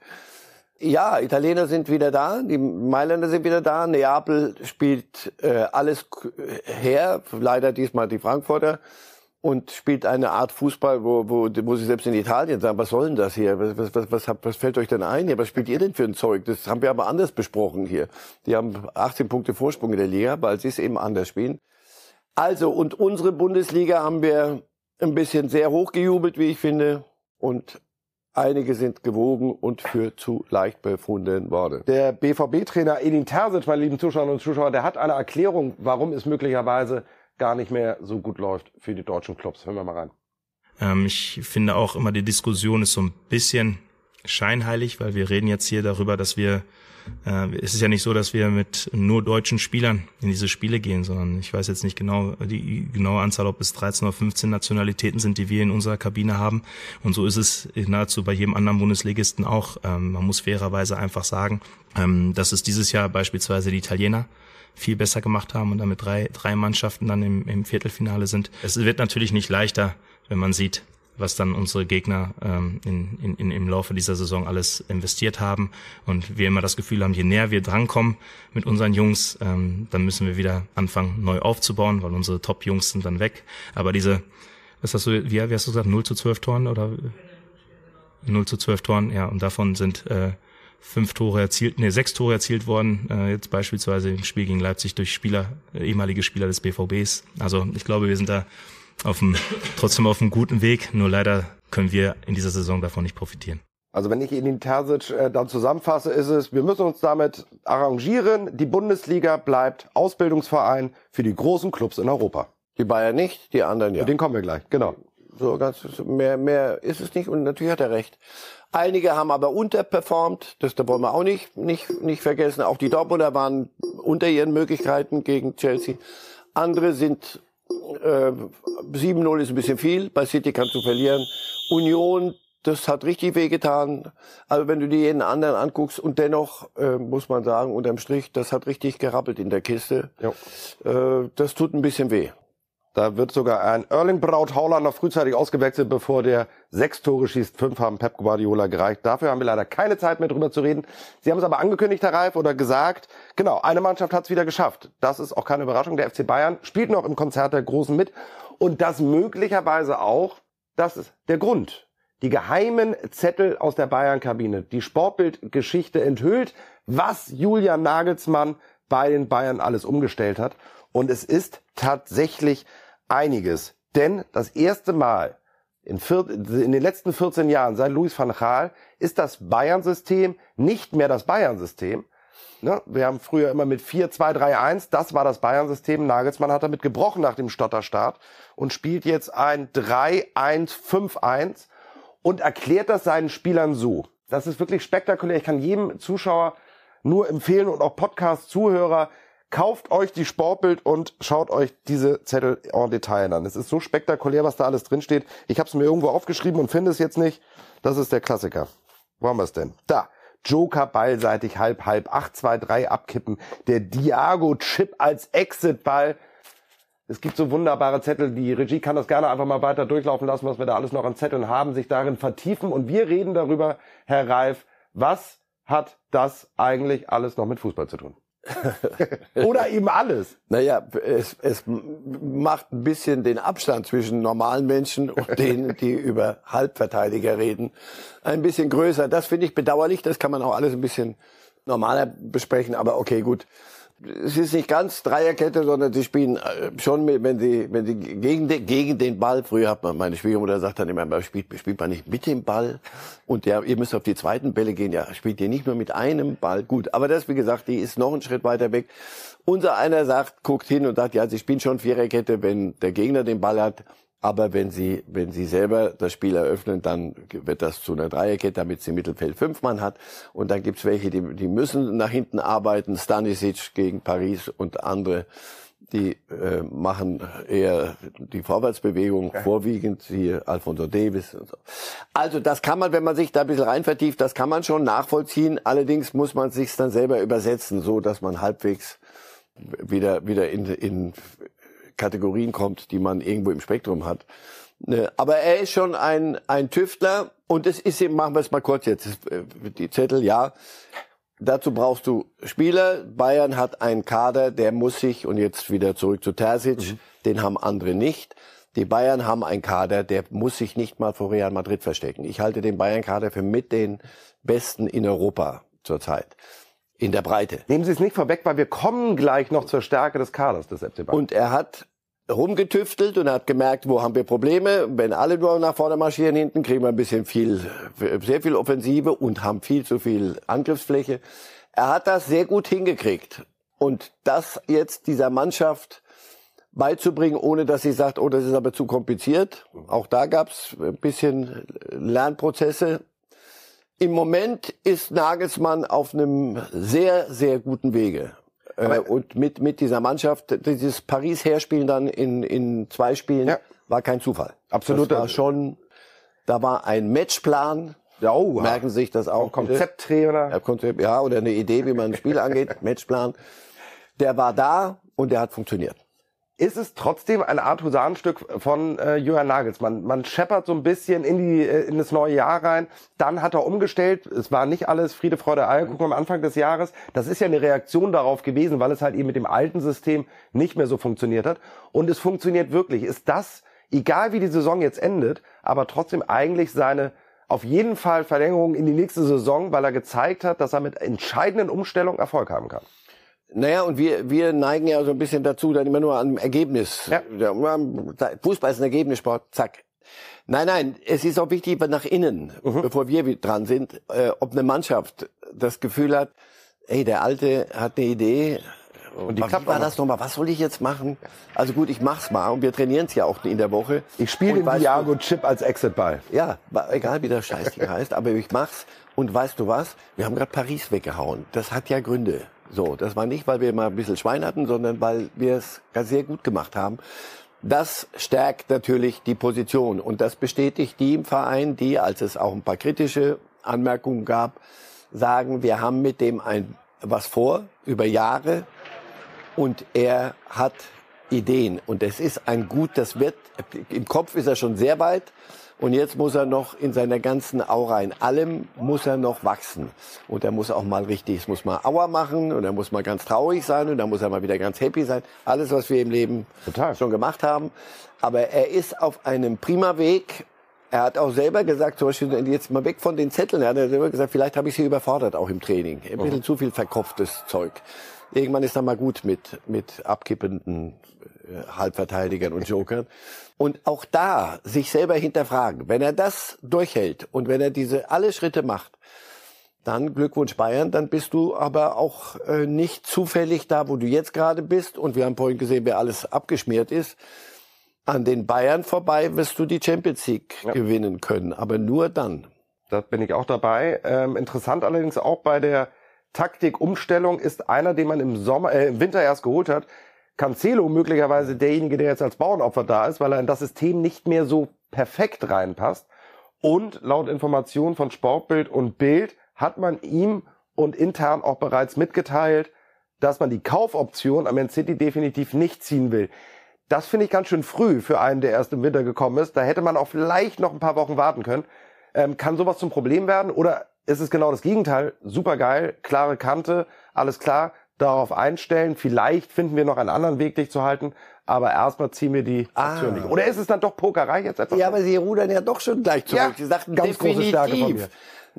Ja, Italiener sind wieder da, die Mailänder sind wieder da, Neapel spielt äh, alles her, leider diesmal die Frankfurter und spielt eine Art Fußball, wo, wo, wo sie selbst in Italien sagen, was soll denn das hier? Was, was, was, was, was fällt euch denn ein hier? Was spielt ihr denn für ein Zeug? Das haben wir aber anders besprochen hier. Die haben 18 Punkte Vorsprung in der Liga, weil sie es eben anders spielen. Also, und unsere Bundesliga haben wir ein bisschen sehr hochgejubelt, wie ich finde. und einige sind gewogen und für zu leicht befunden worden. Der BVB-Trainer Edin Terzic, meine lieben Zuschauerinnen und Zuschauer, der hat eine Erklärung, warum es möglicherweise gar nicht mehr so gut läuft für die deutschen Clubs. Hören wir mal rein. Ähm, ich finde auch immer, die Diskussion ist so ein bisschen scheinheilig, weil wir reden jetzt hier darüber, dass wir es ist ja nicht so, dass wir mit nur deutschen Spielern in diese Spiele gehen, sondern ich weiß jetzt nicht genau die genaue Anzahl, ob es 13 oder 15 Nationalitäten sind, die wir in unserer Kabine haben. Und so ist es nahezu bei jedem anderen Bundesligisten auch. Ähm, man muss fairerweise einfach sagen, ähm, dass es dieses Jahr beispielsweise die Italiener viel besser gemacht haben und damit drei, drei Mannschaften dann im, im Viertelfinale sind. Es wird natürlich nicht leichter, wenn man sieht, was dann unsere Gegner ähm, in, in, im Laufe dieser Saison alles investiert haben. Und wir immer das Gefühl haben, je näher wir drankommen mit unseren Jungs, ähm, dann müssen wir wieder anfangen, neu aufzubauen, weil unsere Top-Jungs sind dann weg. Aber diese, was hast du, wie, wie hast du gesagt, 0 zu 12 Toren oder 0 zu 12 Toren, ja, und davon sind äh, fünf Tore erzielt, nee, sechs Tore erzielt worden, äh, jetzt beispielsweise im Spiel gegen Leipzig durch Spieler, äh, ehemalige Spieler des BVBs. Also ich glaube, wir sind da auf dem, trotzdem auf einem guten Weg. Nur leider können wir in dieser Saison davon nicht profitieren. Also wenn ich Ihnen Terzic äh, dann zusammenfasse, ist es, wir müssen uns damit arrangieren. Die Bundesliga bleibt Ausbildungsverein für die großen Clubs in Europa. Die Bayern nicht, die anderen ja. Den kommen wir gleich, genau. So ganz mehr mehr ist es nicht und natürlich hat er recht. Einige haben aber unterperformt, das da wollen wir auch nicht nicht nicht vergessen. Auch die Dortmunder waren unter ihren Möglichkeiten gegen Chelsea. Andere sind äh, 7-0 ist ein bisschen viel, bei City kannst du verlieren. Union, das hat richtig wehgetan. Also wenn du dir jeden anderen anguckst und dennoch äh, muss man sagen, unterm Strich, das hat richtig gerappelt in der Kiste. Äh, das tut ein bisschen weh. Da wird sogar ein Erling Braut Haaland noch frühzeitig ausgewechselt, bevor der sechs Tore schießt. Fünf haben Pep Guardiola gereicht. Dafür haben wir leider keine Zeit mehr drüber zu reden. Sie haben es aber angekündigt, Herr Reif, oder gesagt. Genau, eine Mannschaft hat es wieder geschafft. Das ist auch keine Überraschung. Der FC Bayern spielt noch im Konzert der Großen mit. Und das möglicherweise auch, das ist der Grund. Die geheimen Zettel aus der Bayern-Kabine. Die Sportbildgeschichte enthüllt, was Julian Nagelsmann bei den Bayern alles umgestellt hat. Und es ist tatsächlich einiges. Denn das erste Mal in, vier, in den letzten 14 Jahren seit Louis van Gaal ist das Bayern-System nicht mehr das Bayern-System. Ne? Wir haben früher immer mit 4-2-3-1, das war das Bayern-System. Nagelsmann hat damit gebrochen nach dem Stotterstart und spielt jetzt ein 3-1-5-1 und erklärt das seinen Spielern so. Das ist wirklich spektakulär. Ich kann jedem Zuschauer nur empfehlen und auch Podcast-Zuhörer, Kauft euch die Sportbild und schaut euch diese Zettel en Detail an. Es ist so spektakulär, was da alles drinsteht. Ich habe es mir irgendwo aufgeschrieben und finde es jetzt nicht. Das ist der Klassiker. Wo haben wir es denn? Da. Joker ballseitig halb halb 8 2 3 abkippen. Der Diago Chip als Exit Ball. Es gibt so wunderbare Zettel. Die Regie kann das gerne einfach mal weiter durchlaufen lassen, was wir da alles noch an Zetteln haben, sich darin vertiefen und wir reden darüber, Herr Reif, was hat das eigentlich alles noch mit Fußball zu tun? Oder eben alles. Naja, es, es macht ein bisschen den Abstand zwischen normalen Menschen und denen, die über Halbverteidiger reden, ein bisschen größer. Das finde ich bedauerlich. Das kann man auch alles ein bisschen normaler besprechen. Aber okay, gut es ist nicht ganz Dreierkette, sondern sie spielen äh, schon mit, wenn sie, wenn sie gegen den, gegen den Ball, früher hat man, meine Schwiegermutter sagt dann immer, man spielt, spielt man nicht mit dem Ball. Und ja, ihr müsst auf die zweiten Bälle gehen, ja, spielt ihr nicht nur mit einem Ball. Gut, aber das, wie gesagt, die ist noch einen Schritt weiter weg. Unser einer sagt, guckt hin und sagt, ja, sie spielen schon Viererkette, wenn der Gegner den Ball hat. Aber wenn sie, wenn sie selber das Spiel eröffnen, dann wird das zu einer Dreierkette, damit sie im Mittelfeld fünf Mann hat. Und dann gibt's welche, die, die müssen nach hinten arbeiten. Stanisic gegen Paris und andere, die äh, machen eher die Vorwärtsbewegung ja. vorwiegend, hier Alfonso Davis und so. Also das kann man, wenn man sich da ein bisschen rein vertieft, das kann man schon nachvollziehen. Allerdings muss man sich dann selber übersetzen, so dass man halbwegs wieder wieder in, in Kategorien kommt, die man irgendwo im Spektrum hat. Ne, aber er ist schon ein, ein Tüftler und es ist eben, machen wir es mal kurz jetzt, äh, die Zettel, ja. Dazu brauchst du Spieler. Bayern hat einen Kader, der muss sich, und jetzt wieder zurück zu Terzic, mhm. den haben andere nicht. Die Bayern haben einen Kader, der muss sich nicht mal vor Real Madrid verstecken. Ich halte den Bayern-Kader für mit den besten in Europa zurzeit. In der Breite. Nehmen Sie es nicht vorweg, weil wir kommen gleich noch zur Stärke des Kaders des FC Bayern. Und er hat rumgetüftelt und hat gemerkt, wo haben wir Probleme. Wenn alle nur nach vorne marschieren hinten, kriegen wir ein bisschen viel, sehr viel Offensive und haben viel zu viel Angriffsfläche. Er hat das sehr gut hingekriegt. Und das jetzt dieser Mannschaft beizubringen, ohne dass sie sagt, oh, das ist aber zu kompliziert. Auch da gab's ein bisschen Lernprozesse. Im Moment ist Nagelsmann auf einem sehr, sehr guten Wege. Äh, und mit, mit dieser Mannschaft, dieses Paris-Herspielen dann in, in zwei Spielen, ja. war kein Zufall. Absolut. Das war schon, da war ein Matchplan. Ja, oh, Merken Sie sich das auch. Konzepttrainer. Ja, Konzept, ja, oder eine Idee, wie man ein Spiel angeht, Matchplan. Der war da und der hat funktioniert ist es trotzdem eine Art Husarenstück von äh, Jürgen Nagelsmann. Man scheppert so ein bisschen in, die, äh, in das neue Jahr rein. Dann hat er umgestellt. Es war nicht alles Friede, Freude, Eierkuchen am Anfang des Jahres. Das ist ja eine Reaktion darauf gewesen, weil es halt eben mit dem alten System nicht mehr so funktioniert hat. Und es funktioniert wirklich. Ist das, egal wie die Saison jetzt endet, aber trotzdem eigentlich seine auf jeden Fall Verlängerung in die nächste Saison, weil er gezeigt hat, dass er mit entscheidenden Umstellungen Erfolg haben kann. Naja, und wir, wir neigen ja so ein bisschen dazu, dann immer nur an Ergebnis. Ja. Fußball ist ein Ergebnissport, zack. Nein, nein, es ist auch wichtig nach innen, mhm. bevor wir dran sind, äh, ob eine Mannschaft das Gefühl hat, ey, der Alte hat eine Idee, und die klappt war das nochmal? Was soll ich jetzt machen? Also gut, ich mach's mal und wir trainieren es ja auch in der Woche. Ich spiele den Diago Chip als Exitball. Ja, egal wie der Scheiß heißt, aber ich mach's. Und weißt du was? Wir haben gerade Paris weggehauen. Das hat ja Gründe. So, das war nicht, weil wir mal ein bisschen Schwein hatten, sondern weil wir es sehr gut gemacht haben. Das stärkt natürlich die Position und das bestätigt die im Verein, die, als es auch ein paar kritische Anmerkungen gab, sagen, wir haben mit dem ein was vor über Jahre und er hat Ideen und es ist ein gut, das wird im Kopf ist er schon sehr weit, und jetzt muss er noch in seiner ganzen Aura, in allem muss er noch wachsen. Und er muss auch mal richtig, es muss mal Aua machen und er muss mal ganz traurig sein und dann muss er mal wieder ganz happy sein. Alles, was wir im Leben Total. schon gemacht haben. Aber er ist auf einem prima Weg. Er hat auch selber gesagt, zum Beispiel jetzt mal weg von den Zetteln. Er hat selber gesagt, vielleicht habe ich sie überfordert auch im Training. Ein bisschen mhm. zu viel verkopftes Zeug. Irgendwann ist er mal gut mit, mit abkippenden äh, Halbverteidigern und Jokern. Und auch da sich selber hinterfragen. Wenn er das durchhält und wenn er diese alle Schritte macht, dann Glückwunsch Bayern, dann bist du aber auch äh, nicht zufällig da, wo du jetzt gerade bist. Und wir haben vorhin gesehen, wer alles abgeschmiert ist. An den Bayern vorbei wirst du die Champions League ja. gewinnen können, aber nur dann. Da bin ich auch dabei. Ähm, interessant allerdings auch bei der Taktikumstellung ist einer, den man im Sommer, äh, im Winter erst geholt hat, Cancelo möglicherweise derjenige, der jetzt als Bauernopfer da ist, weil er in das System nicht mehr so perfekt reinpasst. Und laut Informationen von Sportbild und Bild hat man ihm und intern auch bereits mitgeteilt, dass man die Kaufoption am Man City definitiv nicht ziehen will. Das finde ich ganz schön früh für einen, der erst im Winter gekommen ist. Da hätte man auch vielleicht noch ein paar Wochen warten können. Ähm, kann sowas zum Problem werden? Oder ist es genau das Gegenteil? Super geil, klare Kante, alles klar darauf einstellen. Vielleicht finden wir noch einen anderen Weg, dich zu halten. Aber erstmal ziehen wir die ah. Oder ist es dann doch Pokerei jetzt etwas? Ja, aber Sie rudern ja doch schon gleich zurück. Ja, Sie sagten ganz definitiv. große Stärke von mir.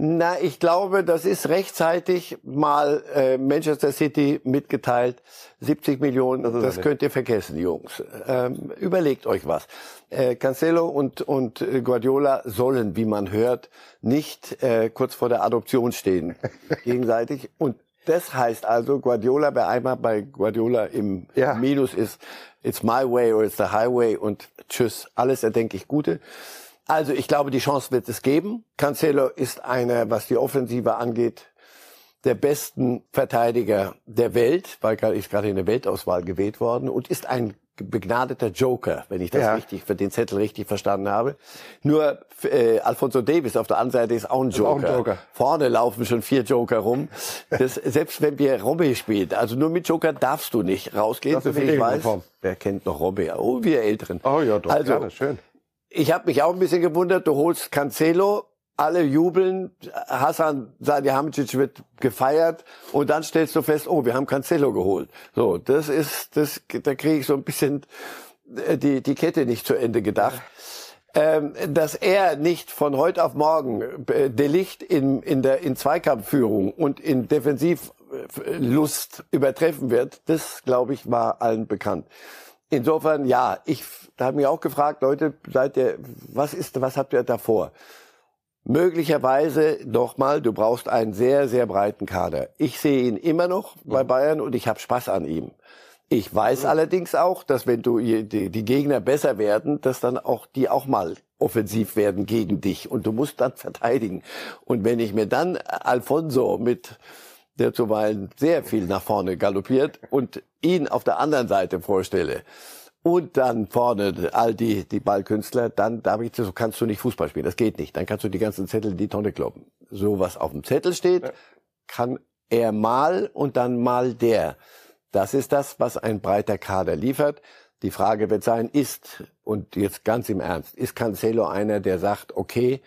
Na, ich glaube, das ist rechtzeitig mal äh, Manchester City mitgeteilt. 70 Millionen, das, das könnt ihr vergessen, Jungs. Ähm, überlegt euch was. Äh, Cancelo und, und Guardiola sollen, wie man hört, nicht äh, kurz vor der Adoption stehen gegenseitig. Und das heißt also, Guardiola, wer einmal bei Guardiola im ja. Minus ist, it's my way or it's the highway und tschüss, alles erdenke ich Gute. Also ich glaube, die Chance wird es geben. Cancelo ist einer, was die Offensive angeht, der besten Verteidiger der Welt, weil er ist gerade in der Weltauswahl gewählt worden und ist ein begnadeter Joker, wenn ich das ja. richtig für den Zettel richtig verstanden habe. Nur äh, Alfonso Davis auf der anderen Seite ist auch ein Joker. Auch ein Joker. Vorne laufen schon vier Joker rum. Das, selbst wenn wir Robby spielen, also nur mit Joker darfst du nicht rausgehen, so viel ich weiß. Wer kennt noch Robby? Oh, wir Älteren. Oh ja, doch, also, gerne, schön. Ich habe mich auch ein bisschen gewundert, du holst Cancelo, alle jubeln, Hassan Salihamidzic wird gefeiert und dann stellst du fest, oh, wir haben Cancelo geholt. So, das ist, das, da kriege ich so ein bisschen äh, die, die Kette nicht zu Ende gedacht. Ähm, dass er nicht von heute auf morgen äh, Delicht in, in der in Zweikampfführung und in Defensivlust übertreffen wird, das glaube ich war allen bekannt. Insofern, ja, ich habe mich auch gefragt, Leute, seid ihr, was ist, was habt ihr davor? Möglicherweise nochmal, du brauchst einen sehr, sehr breiten Kader. Ich sehe ihn immer noch bei Bayern und ich habe Spaß an ihm. Ich weiß allerdings auch, dass wenn du die, die Gegner besser werden, dass dann auch die auch mal offensiv werden gegen dich und du musst dann verteidigen. Und wenn ich mir dann Alfonso mit der zuweilen sehr viel nach vorne galoppiert und ihn auf der anderen Seite vorstelle, und dann vorne all die, die Ballkünstler, dann da ich so kannst du nicht Fußball spielen. Das geht nicht. Dann kannst du die ganzen Zettel in die Tonne kloppen. So was auf dem Zettel steht, kann er mal und dann mal der. Das ist das, was ein breiter Kader liefert. Die Frage wird sein, ist, und jetzt ganz im Ernst, ist Cancelo einer, der sagt, okay,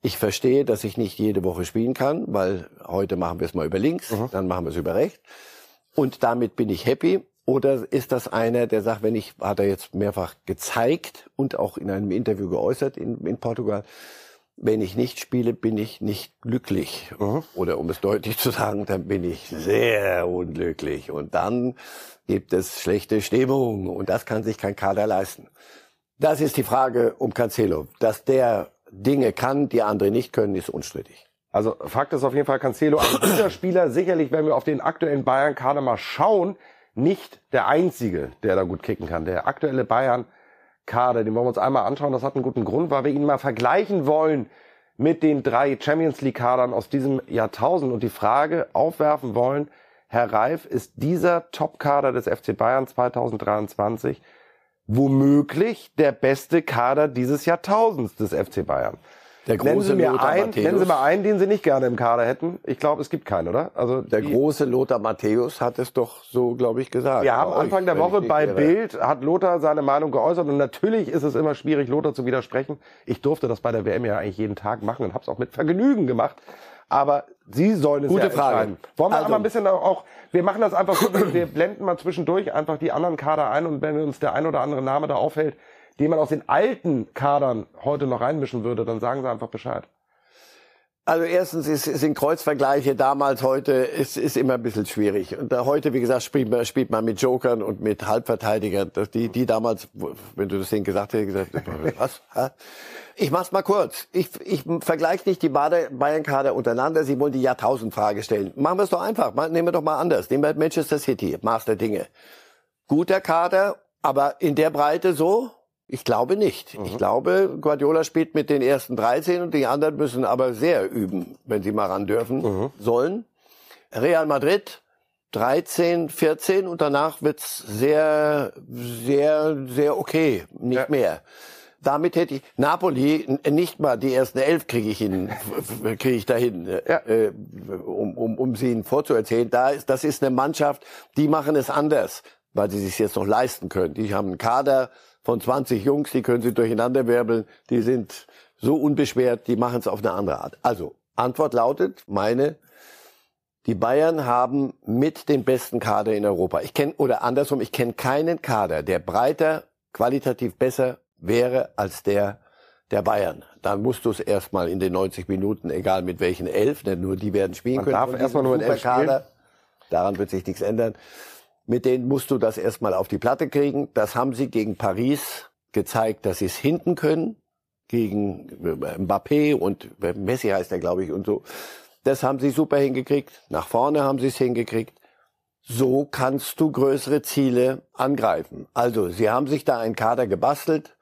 ich verstehe, dass ich nicht jede Woche spielen kann, weil heute machen wir es mal über links, mhm. dann machen wir es über rechts. Und damit bin ich happy. Oder ist das einer, der sagt, wenn ich, hat er jetzt mehrfach gezeigt und auch in einem Interview geäußert in, in Portugal, wenn ich nicht spiele, bin ich nicht glücklich. Mhm. Oder um es deutlich zu sagen, dann bin ich sehr unglücklich. Und dann gibt es schlechte Stimmung. Und das kann sich kein Kader leisten. Das ist die Frage um Cancelo. Dass der Dinge kann, die andere nicht können, ist unstrittig. Also Fakt ist auf jeden Fall Cancelo ein guter Spieler. Sicherlich, wenn wir auf den aktuellen Bayern-Kader mal schauen, nicht der einzige, der da gut kicken kann. Der aktuelle Bayern-Kader, den wollen wir uns einmal anschauen. Das hat einen guten Grund, weil wir ihn mal vergleichen wollen mit den drei Champions League-Kadern aus diesem Jahrtausend und die Frage aufwerfen wollen, Herr Reif, ist dieser Top-Kader des FC Bayern 2023 womöglich der beste Kader dieses Jahrtausends des FC Bayern? Der große nennen Sie mir Lothar einen, Matthäus. Nennen Sie mal einen, den Sie nicht gerne im Kader hätten. Ich glaube, es gibt keinen, oder? Also der große Lothar Matthäus hat es doch so, glaube ich, gesagt. Ja, am Anfang der Woche bei irre. Bild hat Lothar seine Meinung geäußert und natürlich ist es immer schwierig, Lothar zu widersprechen. Ich durfte das bei der WM ja eigentlich jeden Tag machen und habe es auch mit Vergnügen gemacht. Aber Sie sollen es Gute ja Frage. Entscheiden. Wollen wir also. ein bisschen auch, wir machen das einfach so, wir blenden mal zwischendurch einfach die anderen Kader ein und wenn uns der ein oder andere Name da auffällt, den man aus den alten Kadern heute noch reinmischen würde, dann sagen Sie einfach Bescheid. Also erstens ist, sind Kreuzvergleiche damals, heute ist, ist immer ein bisschen schwierig. Und da heute, wie gesagt, spielt man, spielt man mit Jokern und mit Halbverteidigern. Die, die damals, wenn du das denen gesagt hättest, gesagt, was? Ich mach's mal kurz. Ich, ich vergleiche nicht die Bayern-Kader untereinander. Sie wollen die Jahrtausendfrage stellen. Machen wir es doch einfach. Nehmen wir doch mal anders. Nehmen wir Manchester City, Master Dinge. Guter Kader, aber in der Breite so? Ich glaube nicht. Mhm. Ich glaube, Guardiola spielt mit den ersten 13 und die anderen müssen aber sehr üben, wenn sie mal ran dürfen mhm. sollen. Real Madrid 13, 14 und danach wird's sehr, sehr, sehr okay, nicht ja. mehr. Damit hätte ich Napoli nicht mal die ersten elf kriege ich hin, kriege ich dahin, ja. äh, um, um, um sie ihnen vorzuerzählen. Da ist, das ist eine Mannschaft, die machen es anders, weil sie sich jetzt noch leisten können. Die haben einen Kader, von 20 Jungs, die können sie durcheinander wirbeln, die sind so unbeschwert, die machen es auf eine andere Art. Also, Antwort lautet, meine, die Bayern haben mit den besten Kader in Europa. Ich kenne, oder andersrum, ich kenne keinen Kader, der breiter, qualitativ besser wäre als der der Bayern. Dann musst du es erstmal in den 90 Minuten, egal mit welchen elf, denn nur die werden spielen Man können. darf erstmal nur in elf Kader. Daran wird sich nichts ändern. Mit denen musst du das erstmal auf die Platte kriegen. Das haben sie gegen Paris gezeigt, dass sie es hinten können. Gegen Mbappé und Messi heißt er, glaube ich, und so. Das haben sie super hingekriegt. Nach vorne haben sie es hingekriegt. So kannst du größere Ziele angreifen. Also, sie haben sich da einen Kader gebastelt,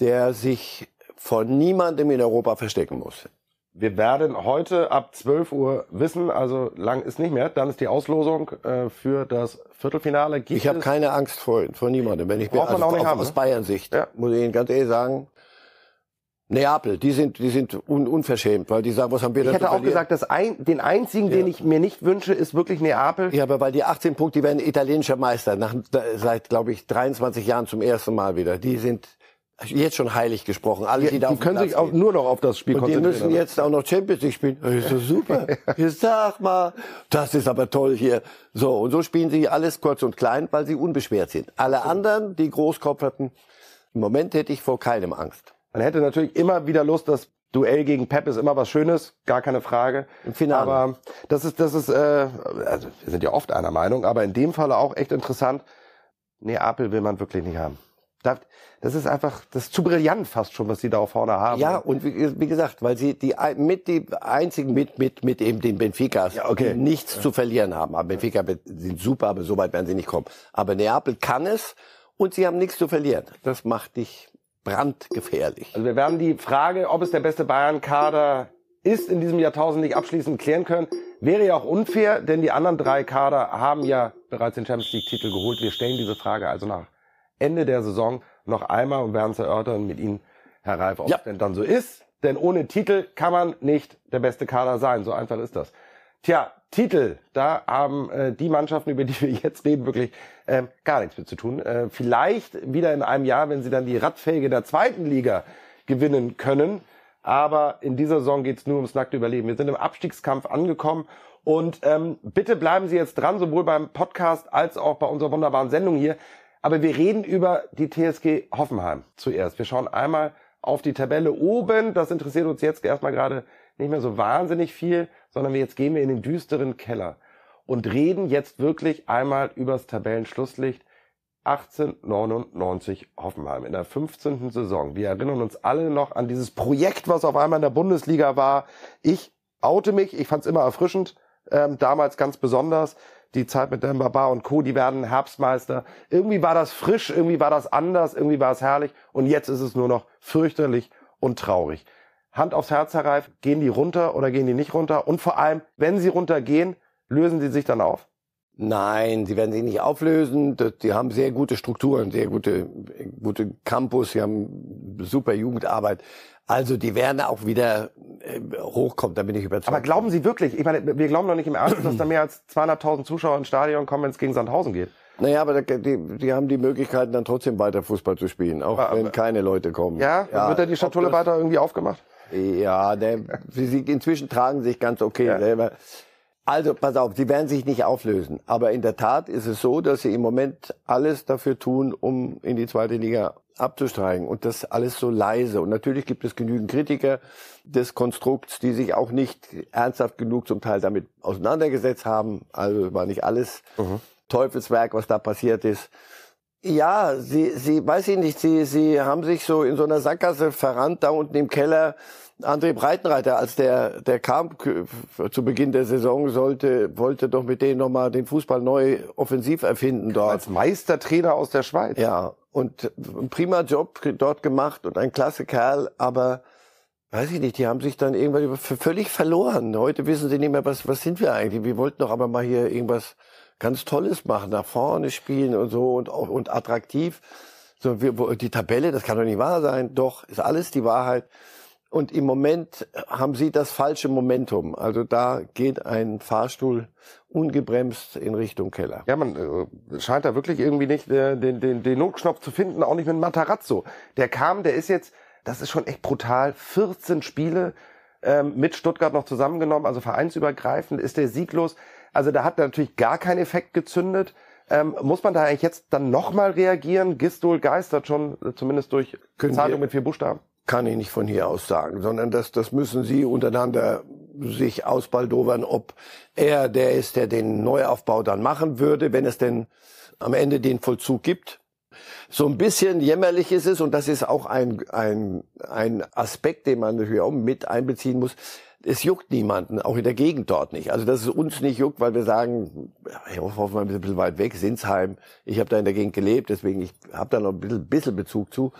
der sich von niemandem in Europa verstecken muss. Wir werden heute ab 12 Uhr wissen, also lang ist nicht mehr, dann ist die Auslosung äh, für das Viertelfinale. Gibt ich habe keine Angst vor, vor niemandem. Wenn ich Braucht bin, man also auch nicht haben, aus ne? Bayern Sicht, ja. muss ich Ihnen ganz ehrlich sagen, Neapel, die sind, die sind un, unverschämt, weil die sagen, was haben wir denn Ich hätte auch gesagt, dass ein, den einzigen, ja. den ich mir nicht wünsche, ist wirklich Neapel. Ja, aber weil die 18 Punkte, die werden italienischer Meister, nach, seit, glaube ich, 23 Jahren zum ersten Mal wieder. Die sind, jetzt schon heilig gesprochen. Alle, die, die, die können sich auch nur noch auf das Spiel und konzentrieren. Die müssen jetzt auch noch Champions League spielen. Das ist so super. Jetzt sag mal, das ist aber toll hier. So, und so spielen sie alles kurz und klein, weil sie unbeschwert sind. Alle anderen, die Großkopf hatten, im Moment hätte ich vor keinem Angst. Man hätte natürlich immer wieder Lust, das Duell gegen Pep ist immer was Schönes, gar keine Frage. Im Finale. Aber das ist, das ist, äh, also wir sind ja oft einer Meinung, aber in dem Falle auch echt interessant Neapel will man wirklich nicht haben. Das ist einfach, das ist zu brillant fast schon, was sie da auf vorne haben. Ja, und wie, wie gesagt, weil sie die mit die einzigen mit mit mit eben den Benficas ja, okay. nichts ja. zu verlieren haben. Aber Benfica sind super, aber so weit werden sie nicht kommen. Aber Neapel kann es und sie haben nichts zu verlieren. Das macht dich brandgefährlich. Also wir werden die Frage, ob es der beste Bayern-Kader ist, in diesem Jahrtausend nicht abschließend klären können. Wäre ja auch unfair, denn die anderen drei Kader haben ja bereits den Champions League-Titel geholt. Wir stellen diese Frage also nach Ende der Saison noch einmal und werden es erörtern mit Ihnen, Herr Reif, ob ja. es denn dann so ist. Denn ohne Titel kann man nicht der beste Kader sein. So einfach ist das. Tja, Titel, da haben äh, die Mannschaften, über die wir jetzt reden, wirklich äh, gar nichts mit zu tun. Äh, vielleicht wieder in einem Jahr, wenn sie dann die Radfähige der zweiten Liga gewinnen können. Aber in dieser Saison geht's nur ums nackte Überleben. Wir sind im Abstiegskampf angekommen und ähm, bitte bleiben Sie jetzt dran, sowohl beim Podcast als auch bei unserer wunderbaren Sendung hier. Aber wir reden über die TSG Hoffenheim zuerst. Wir schauen einmal auf die Tabelle oben. Das interessiert uns jetzt erstmal gerade nicht mehr so wahnsinnig viel, sondern jetzt gehen wir in den düsteren Keller und reden jetzt wirklich einmal übers Tabellenschlusslicht. 1899 Hoffenheim in der 15. Saison. Wir erinnern uns alle noch an dieses Projekt, was auf einmal in der Bundesliga war. Ich oute mich, ich fand es immer erfrischend, ähm, damals ganz besonders die Zeit mit Demba Ba und Co., die werden Herbstmeister. Irgendwie war das frisch, irgendwie war das anders, irgendwie war es herrlich und jetzt ist es nur noch fürchterlich und traurig. Hand aufs Herz, Herr Reif, gehen die runter oder gehen die nicht runter? Und vor allem, wenn sie runtergehen, lösen sie sich dann auf? Nein, sie werden sich nicht auflösen. Die haben sehr gute Strukturen, sehr gute, gute Campus, sie haben super Jugendarbeit. Also die werden auch wieder äh, hochkommen, da bin ich überzeugt. Aber glauben Sie wirklich, ich meine, wir glauben doch nicht im Ernst, dass da mehr als 200.000 Zuschauer ins Stadion kommen, wenn es gegen Sandhausen geht. Naja, aber die, die haben die Möglichkeiten, dann trotzdem weiter Fußball zu spielen, auch aber, wenn keine Leute kommen. Ja, ja wird da die Schatulle weiter irgendwie aufgemacht? Ja, der, sie, inzwischen tragen sich ganz okay ja. selber. Also, pass auf, sie werden sich nicht auflösen. Aber in der Tat ist es so, dass sie im Moment alles dafür tun, um in die zweite Liga abzusteigen. Und das alles so leise. Und natürlich gibt es genügend Kritiker des Konstrukts, die sich auch nicht ernsthaft genug zum Teil damit auseinandergesetzt haben. Also war nicht alles mhm. Teufelswerk, was da passiert ist. Ja, sie, sie, weiß ich nicht, sie, sie haben sich so in so einer Sackgasse verrannt da unten im Keller. André Breitenreiter, als der, der kam zu Beginn der Saison, sollte, wollte doch mit denen nochmal den Fußball neu offensiv erfinden dort. Als Meistertrainer aus der Schweiz. Ja, und ein prima Job dort gemacht und ein klasse Kerl, aber weiß ich nicht, die haben sich dann irgendwann völlig verloren. Heute wissen sie nicht mehr, was, was sind wir eigentlich. Wir wollten doch aber mal hier irgendwas ganz Tolles machen, nach vorne spielen und so und, und attraktiv. So, wir, die Tabelle, das kann doch nicht wahr sein. Doch, ist alles die Wahrheit. Und im Moment haben sie das falsche Momentum. Also da geht ein Fahrstuhl ungebremst in Richtung Keller. Ja, man äh, scheint da wirklich irgendwie nicht äh, den, den, den Notknopf zu finden, auch nicht mit Matarazzo. Der kam, der ist jetzt, das ist schon echt brutal, 14 Spiele ähm, mit Stuttgart noch zusammengenommen, also vereinsübergreifend ist der sieglos. Also da hat natürlich gar kein Effekt gezündet. Ähm, muss man da eigentlich jetzt dann nochmal reagieren? Gistol geistert schon, äh, zumindest durch Können Zeitung mit vier Buchstaben? Kann ich nicht von hier aus sagen, sondern das, das müssen Sie untereinander sich ausbaldowern, ob er der ist, der den Neuaufbau dann machen würde, wenn es denn am Ende den Vollzug gibt. So ein bisschen jämmerlich ist es, und das ist auch ein, ein, ein Aspekt, den man natürlich auch mit einbeziehen muss es juckt niemanden, auch in der Gegend dort nicht. Also dass es uns nicht juckt, weil wir sagen, hey, hoffen wir ein bisschen weit weg, Sinsheim. Ich habe da in der Gegend gelebt, deswegen ich habe da noch ein bisschen, bisschen Bezug zu.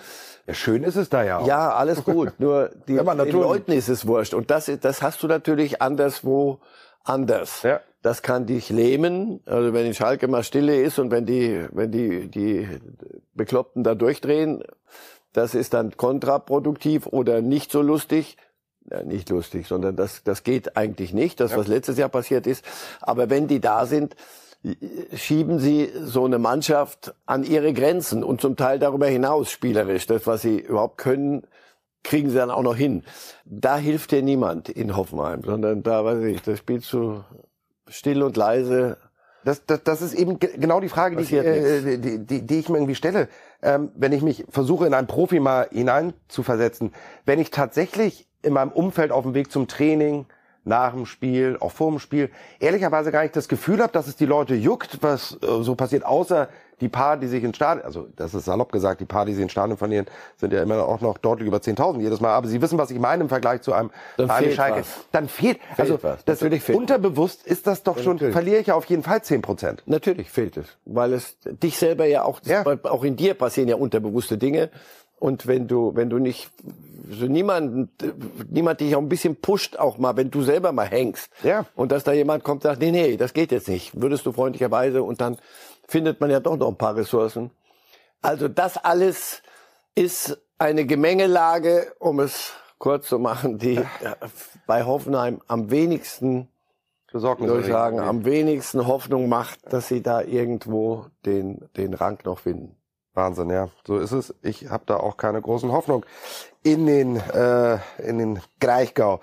Ja, schön ist es da ja auch. Ja, alles gut. Nur die, ja, den Leuten ist es wurscht. Und das, das hast du natürlich anderswo anders. Ja. Das kann dich lähmen. Also wenn in Schalke mal Stille ist und wenn die, wenn die, die Bekloppten da durchdrehen, das ist dann kontraproduktiv oder nicht so lustig nicht lustig, sondern das, das geht eigentlich nicht, das, ja. was letztes Jahr passiert ist. Aber wenn die da sind, schieben sie so eine Mannschaft an ihre Grenzen und zum Teil darüber hinaus spielerisch. Das, was sie überhaupt können, kriegen sie dann auch noch hin. Da hilft dir niemand in Hoffenheim, sondern da, weiß ich, das spielst du still und leise. Das, das, das ist eben genau die Frage, die ich, äh, die, die, die ich mir irgendwie stelle. Ähm, wenn ich mich versuche, in einen Profi mal hinein zu versetzen, wenn ich tatsächlich in meinem Umfeld auf dem Weg zum Training nach dem Spiel, auch vor dem Spiel, ehrlicherweise gar nicht das Gefühl habe, dass es die Leute juckt, was äh, so passiert, außer die paar, die sich ins Stadion, also das ist salopp gesagt, die paar, die sich ins Stadion verlieren, sind ja immer auch noch deutlich über 10.000 jedes Mal. Aber Sie wissen, was ich meine im Vergleich zu einem Dann fehlt Schalke. was. Dann fehlt, also was. das Natürlich fehlt unterbewusst ist das doch schon, Natürlich. verliere ich ja auf jeden Fall 10 Prozent. Natürlich fehlt es, weil es dich selber ja auch, Ja. auch in dir passieren ja unterbewusste Dinge. Und wenn du, wenn du nicht, so niemand, niemand dich auch ein bisschen pusht, auch mal, wenn du selber mal hängst. Ja. Und dass da jemand kommt und sagt, nee, nee, das geht jetzt nicht. Würdest du freundlicherweise und dann findet man ja doch noch ein paar Ressourcen. Also das alles ist eine Gemengelage, um es kurz zu machen, die äh, bei Hoffenheim am wenigsten soll ich sagen, am wenigsten Hoffnung macht, dass sie da irgendwo den, den Rang noch finden. Wahnsinn, ja. So ist es. Ich habe da auch keine großen Hoffnung in den, äh, in den Greichgau.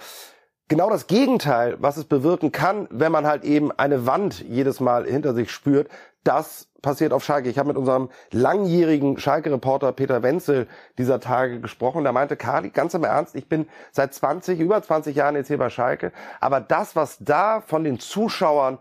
Genau das Gegenteil, was es bewirken kann, wenn man halt eben eine Wand jedes Mal hinter sich spürt, das passiert auf Schalke. Ich habe mit unserem langjährigen Schalke-Reporter Peter Wenzel dieser Tage gesprochen. Der meinte, Kali, ganz im Ernst, ich bin seit 20, über 20 Jahren jetzt hier bei Schalke, aber das, was da von den Zuschauern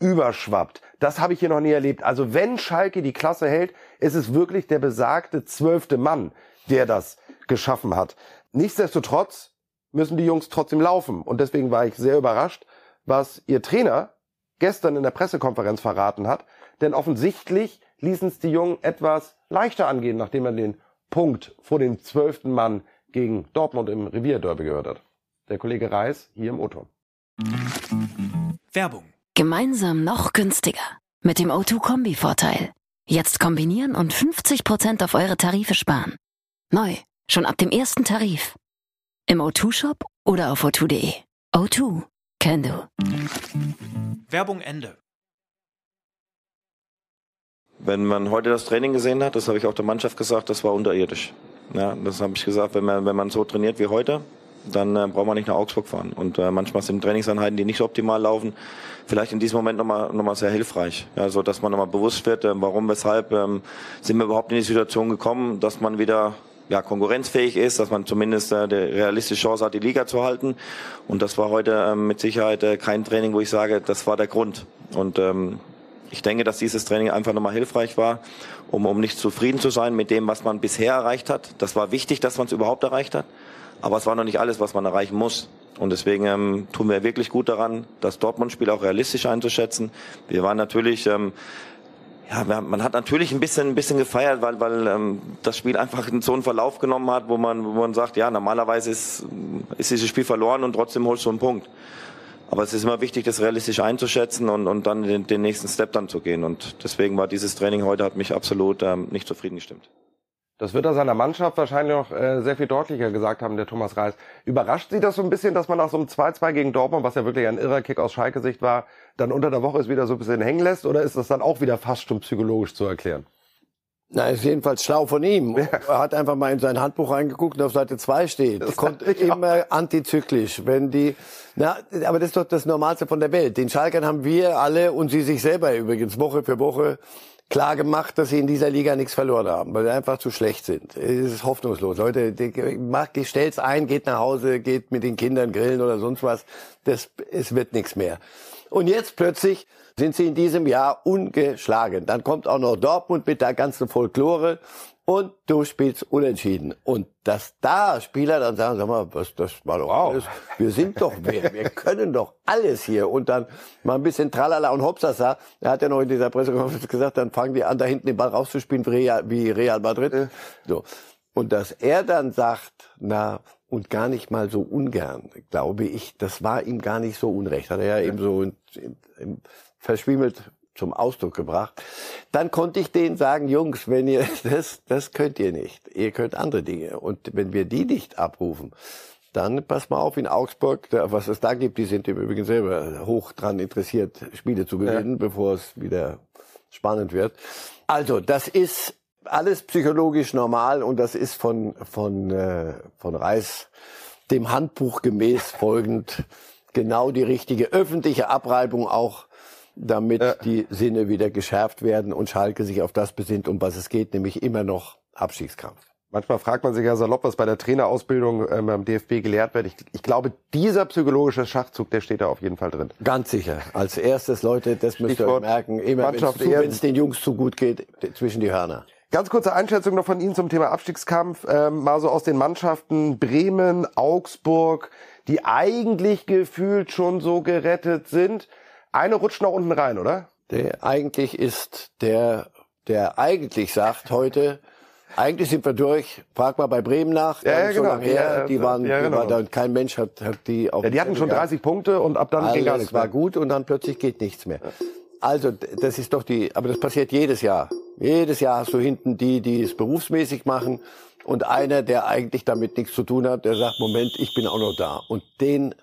überschwappt. Das habe ich hier noch nie erlebt. Also wenn Schalke die Klasse hält, ist es wirklich der besagte zwölfte Mann, der das geschaffen hat. Nichtsdestotrotz müssen die Jungs trotzdem laufen. Und deswegen war ich sehr überrascht, was ihr Trainer gestern in der Pressekonferenz verraten hat. Denn offensichtlich ließen es die Jungen etwas leichter angehen, nachdem er den Punkt vor dem zwölften Mann gegen Dortmund im Revierderby gehört hat. Der Kollege Reis hier im O-Ton. Werbung. Gemeinsam noch günstiger. Mit dem O2-Kombi-Vorteil. Jetzt kombinieren und 50% auf eure Tarife sparen. Neu, schon ab dem ersten Tarif. Im O2-Shop oder auf o2.de. O2, can do. Werbung Ende. Wenn man heute das Training gesehen hat, das habe ich auch der Mannschaft gesagt, das war unterirdisch. Ja, das habe ich gesagt, wenn man, wenn man so trainiert wie heute, dann äh, braucht man nicht nach Augsburg fahren. Und äh, manchmal sind Trainingseinheiten, die nicht so optimal laufen, vielleicht in diesem Moment nochmal noch mal sehr hilfreich. Ja, so dass man nochmal bewusst wird, äh, warum, weshalb ähm, sind wir überhaupt in die Situation gekommen, dass man wieder ja, konkurrenzfähig ist, dass man zumindest äh, die realistische Chance hat, die Liga zu halten. Und das war heute ähm, mit Sicherheit äh, kein Training, wo ich sage, das war der Grund. Und ähm, ich denke, dass dieses Training einfach nochmal hilfreich war, um, um nicht zufrieden zu sein mit dem, was man bisher erreicht hat. Das war wichtig, dass man es überhaupt erreicht hat. Aber es war noch nicht alles, was man erreichen muss. Und deswegen ähm, tun wir wirklich gut daran, das Dortmund-Spiel auch realistisch einzuschätzen. Wir waren natürlich, ähm, ja, man hat natürlich ein bisschen, ein bisschen gefeiert, weil, weil ähm, das Spiel einfach so einen Verlauf genommen hat, wo man, wo man sagt, ja, normalerweise ist, ist dieses Spiel verloren und trotzdem holst du einen Punkt. Aber es ist immer wichtig, das realistisch einzuschätzen und, und dann den, den nächsten Step dann zu gehen. Und deswegen war dieses Training heute hat mich absolut ähm, nicht zufrieden gestimmt. Das wird er seiner Mannschaft wahrscheinlich noch äh, sehr viel deutlicher gesagt haben, der Thomas Reis. Überrascht Sie das so ein bisschen, dass man nach so einem 2-2 gegen Dortmund, was ja wirklich ein irrer Kick aus Schalke-Sicht war, dann unter der Woche es wieder so ein bisschen hängen lässt? Oder ist das dann auch wieder fast schon psychologisch zu erklären? Na, ist jedenfalls schlau von ihm. Er hat einfach mal in sein Handbuch reingeguckt und auf Seite 2 steht. Das Kommt ich auch. immer antizyklisch. Wenn die, na, aber das ist doch das Normalste von der Welt. Den Schalkern haben wir alle und sie sich selber übrigens Woche für Woche klar gemacht, dass sie in dieser Liga nichts verloren haben, weil sie einfach zu schlecht sind. Es ist hoffnungslos. Leute, macht, stellt's ein, geht nach Hause, geht mit den Kindern grillen oder sonst was. Das, es wird nichts mehr. Und jetzt plötzlich sind sie in diesem Jahr ungeschlagen. Dann kommt auch noch Dortmund mit der ganzen Folklore und du spielst unentschieden. Und dass da Spieler dann sagen, sag mal, was, das war doch alles, wir sind doch wer, wir können doch alles hier. Und dann mal ein bisschen Tralala und Hopsasa. Er hat ja noch in dieser Pressekonferenz gesagt, dann fangen die an, da hinten den Ball rauszuspielen wie Real, wie Real Madrid. So. Und dass er dann sagt, na, und gar nicht mal so ungern, glaube ich, das war ihm gar nicht so unrecht. Hat er ja eben so in, in, in, verschwimmelt zum Ausdruck gebracht. Dann konnte ich denen sagen, Jungs, wenn ihr das, das könnt ihr nicht. Ihr könnt andere Dinge. Und wenn wir die nicht abrufen, dann pass mal auf in Augsburg, da, was es da gibt, die sind im Übrigen selber hoch dran interessiert, Spiele zu gewinnen, bevor es wieder spannend wird. Also, das ist alles psychologisch normal und das ist von, von, äh, von Reis dem Handbuch gemäß folgend genau die richtige öffentliche Abreibung auch, damit Ja. die Sinne wieder geschärft werden und Schalke sich auf das besinnt, um was es geht, nämlich immer noch Abstiegskampf. Manchmal fragt man sich ja salopp, was bei der Trainerausbildung ähm, beim DFB gelehrt wird. Ich, ich, glaube, dieser psychologische Schachzug, der steht da auf jeden Fall drin. Ganz sicher. Als erstes, Leute, das müsst ihr euch merken, immer wenn es den Jungs zu gut geht, zwischen die Hörner. Ganz kurze Einschätzung noch von Ihnen zum Thema Abstiegskampf. Ähm, mal so aus den Mannschaften Bremen, Augsburg, die eigentlich gefühlt schon so gerettet sind. Eine rutscht nach unten rein, oder? Der eigentlich ist der, der eigentlich sagt heute, eigentlich sind wir durch. Frag mal bei Bremen nach. Ja, ja, so genau. lange her. Ja, die waren, ja, genau. die war, kein Mensch hat, hat die auf. Ja, die hatten schon 30 Punkte und ab dann Alles ging gar nichts war mehr. gut und dann plötzlich geht nichts mehr. Also das ist doch die, aber das passiert jedes Jahr. Jedes Jahr hast du hinten die, die es berufsmäßig machen und einer, der eigentlich damit nichts zu tun hat, der sagt, Moment, ich bin auch noch da. Und den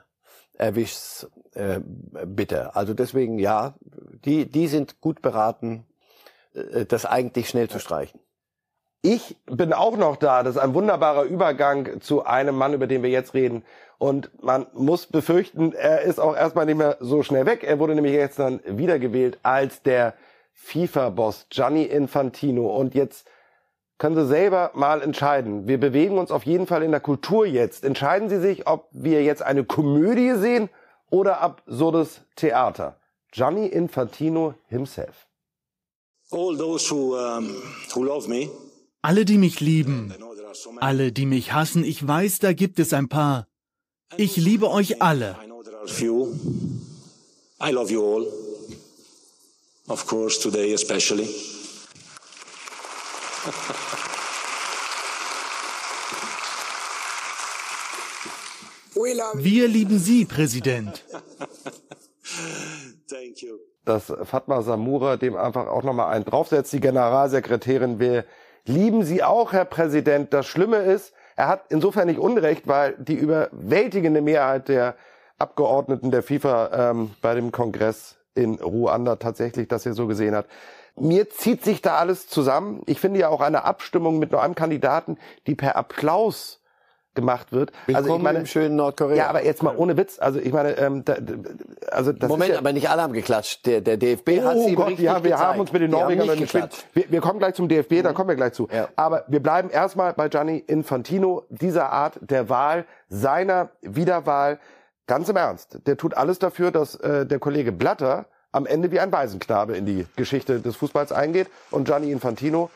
erwischt's äh, bitter. Also deswegen ja, die, die sind gut beraten, äh, das eigentlich schnell zu streichen. Ich bin auch noch da. Das ist ein wunderbarer Übergang zu einem Mann, über den wir jetzt reden. Und man muss befürchten, er ist auch erstmal nicht mehr so schnell weg. Er wurde nämlich jetzt dann wiedergewählt als der FIFA-Boss Gianni Infantino. Und jetzt können Sie selber mal entscheiden. Wir bewegen uns auf jeden Fall in der Kultur jetzt. Entscheiden Sie sich, ob wir jetzt eine Komödie sehen oder absurdes Theater. Gianni Infantino himself. All those who, um, who love me, Alle, die mich lieben, alle, die mich hassen, ich weiß, da gibt es ein paar. Ich liebe euch alle. I know there are few. I love you all. Of course, today especially. Wir lieben Sie, Präsident. Thank you. dass Fatma Samura dem einfach auch nochmal einen draufsetzt, die Generalsekretärin. Wir lieben sie auch, Herr Präsident. Das Schlimme ist, er hat insofern nicht Unrecht, weil die überwältigende Mehrheit der Abgeordneten der FIFA ähm, bei dem Kongress in Ruanda tatsächlich das hier so gesehen hat. Mir zieht sich da alles zusammen. Ich finde ja auch eine Abstimmung mit nur einem Kandidaten, die per Applaus gemacht wird. also ich Willkommen meine, im schönen Nordkorea. ja, aber jetzt mal ohne Witz. Also ich meine, ähm, da, also das Moment, ist ja, aber nicht alle haben geklatscht. Der, der DFB hat Oh sie Gott, ja, wir gezeigt. haben uns mit den Norwegern geklatscht. Wir, wir kommen gleich zum DFB, da kommen wir gleich zu. Ja. Aber wir bleiben erstmal bei Gianni Infantino, dieser Art der Wahl, seiner Wiederwahl. Ganz im Ernst, der tut alles dafür, dass äh, der Kollege Blatter am Ende wie ein Waisenknabe in die Geschichte des Fußballs eingeht und Gianni Infantino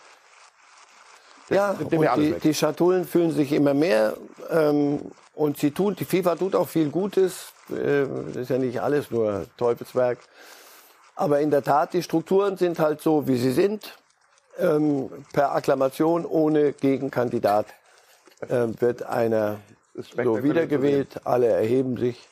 Ja, die, die Schatullen fühlen sich immer mehr ähm, und sie tun, die FIFA tut auch viel Gutes. Äh, das ist ja nicht alles nur Teufelswerk. Aber in der Tat, die Strukturen sind halt so, wie sie sind. Ähm, per Akklamation ohne Gegenkandidat ähm, wird einer so wiedergewählt. Alle erheben sich.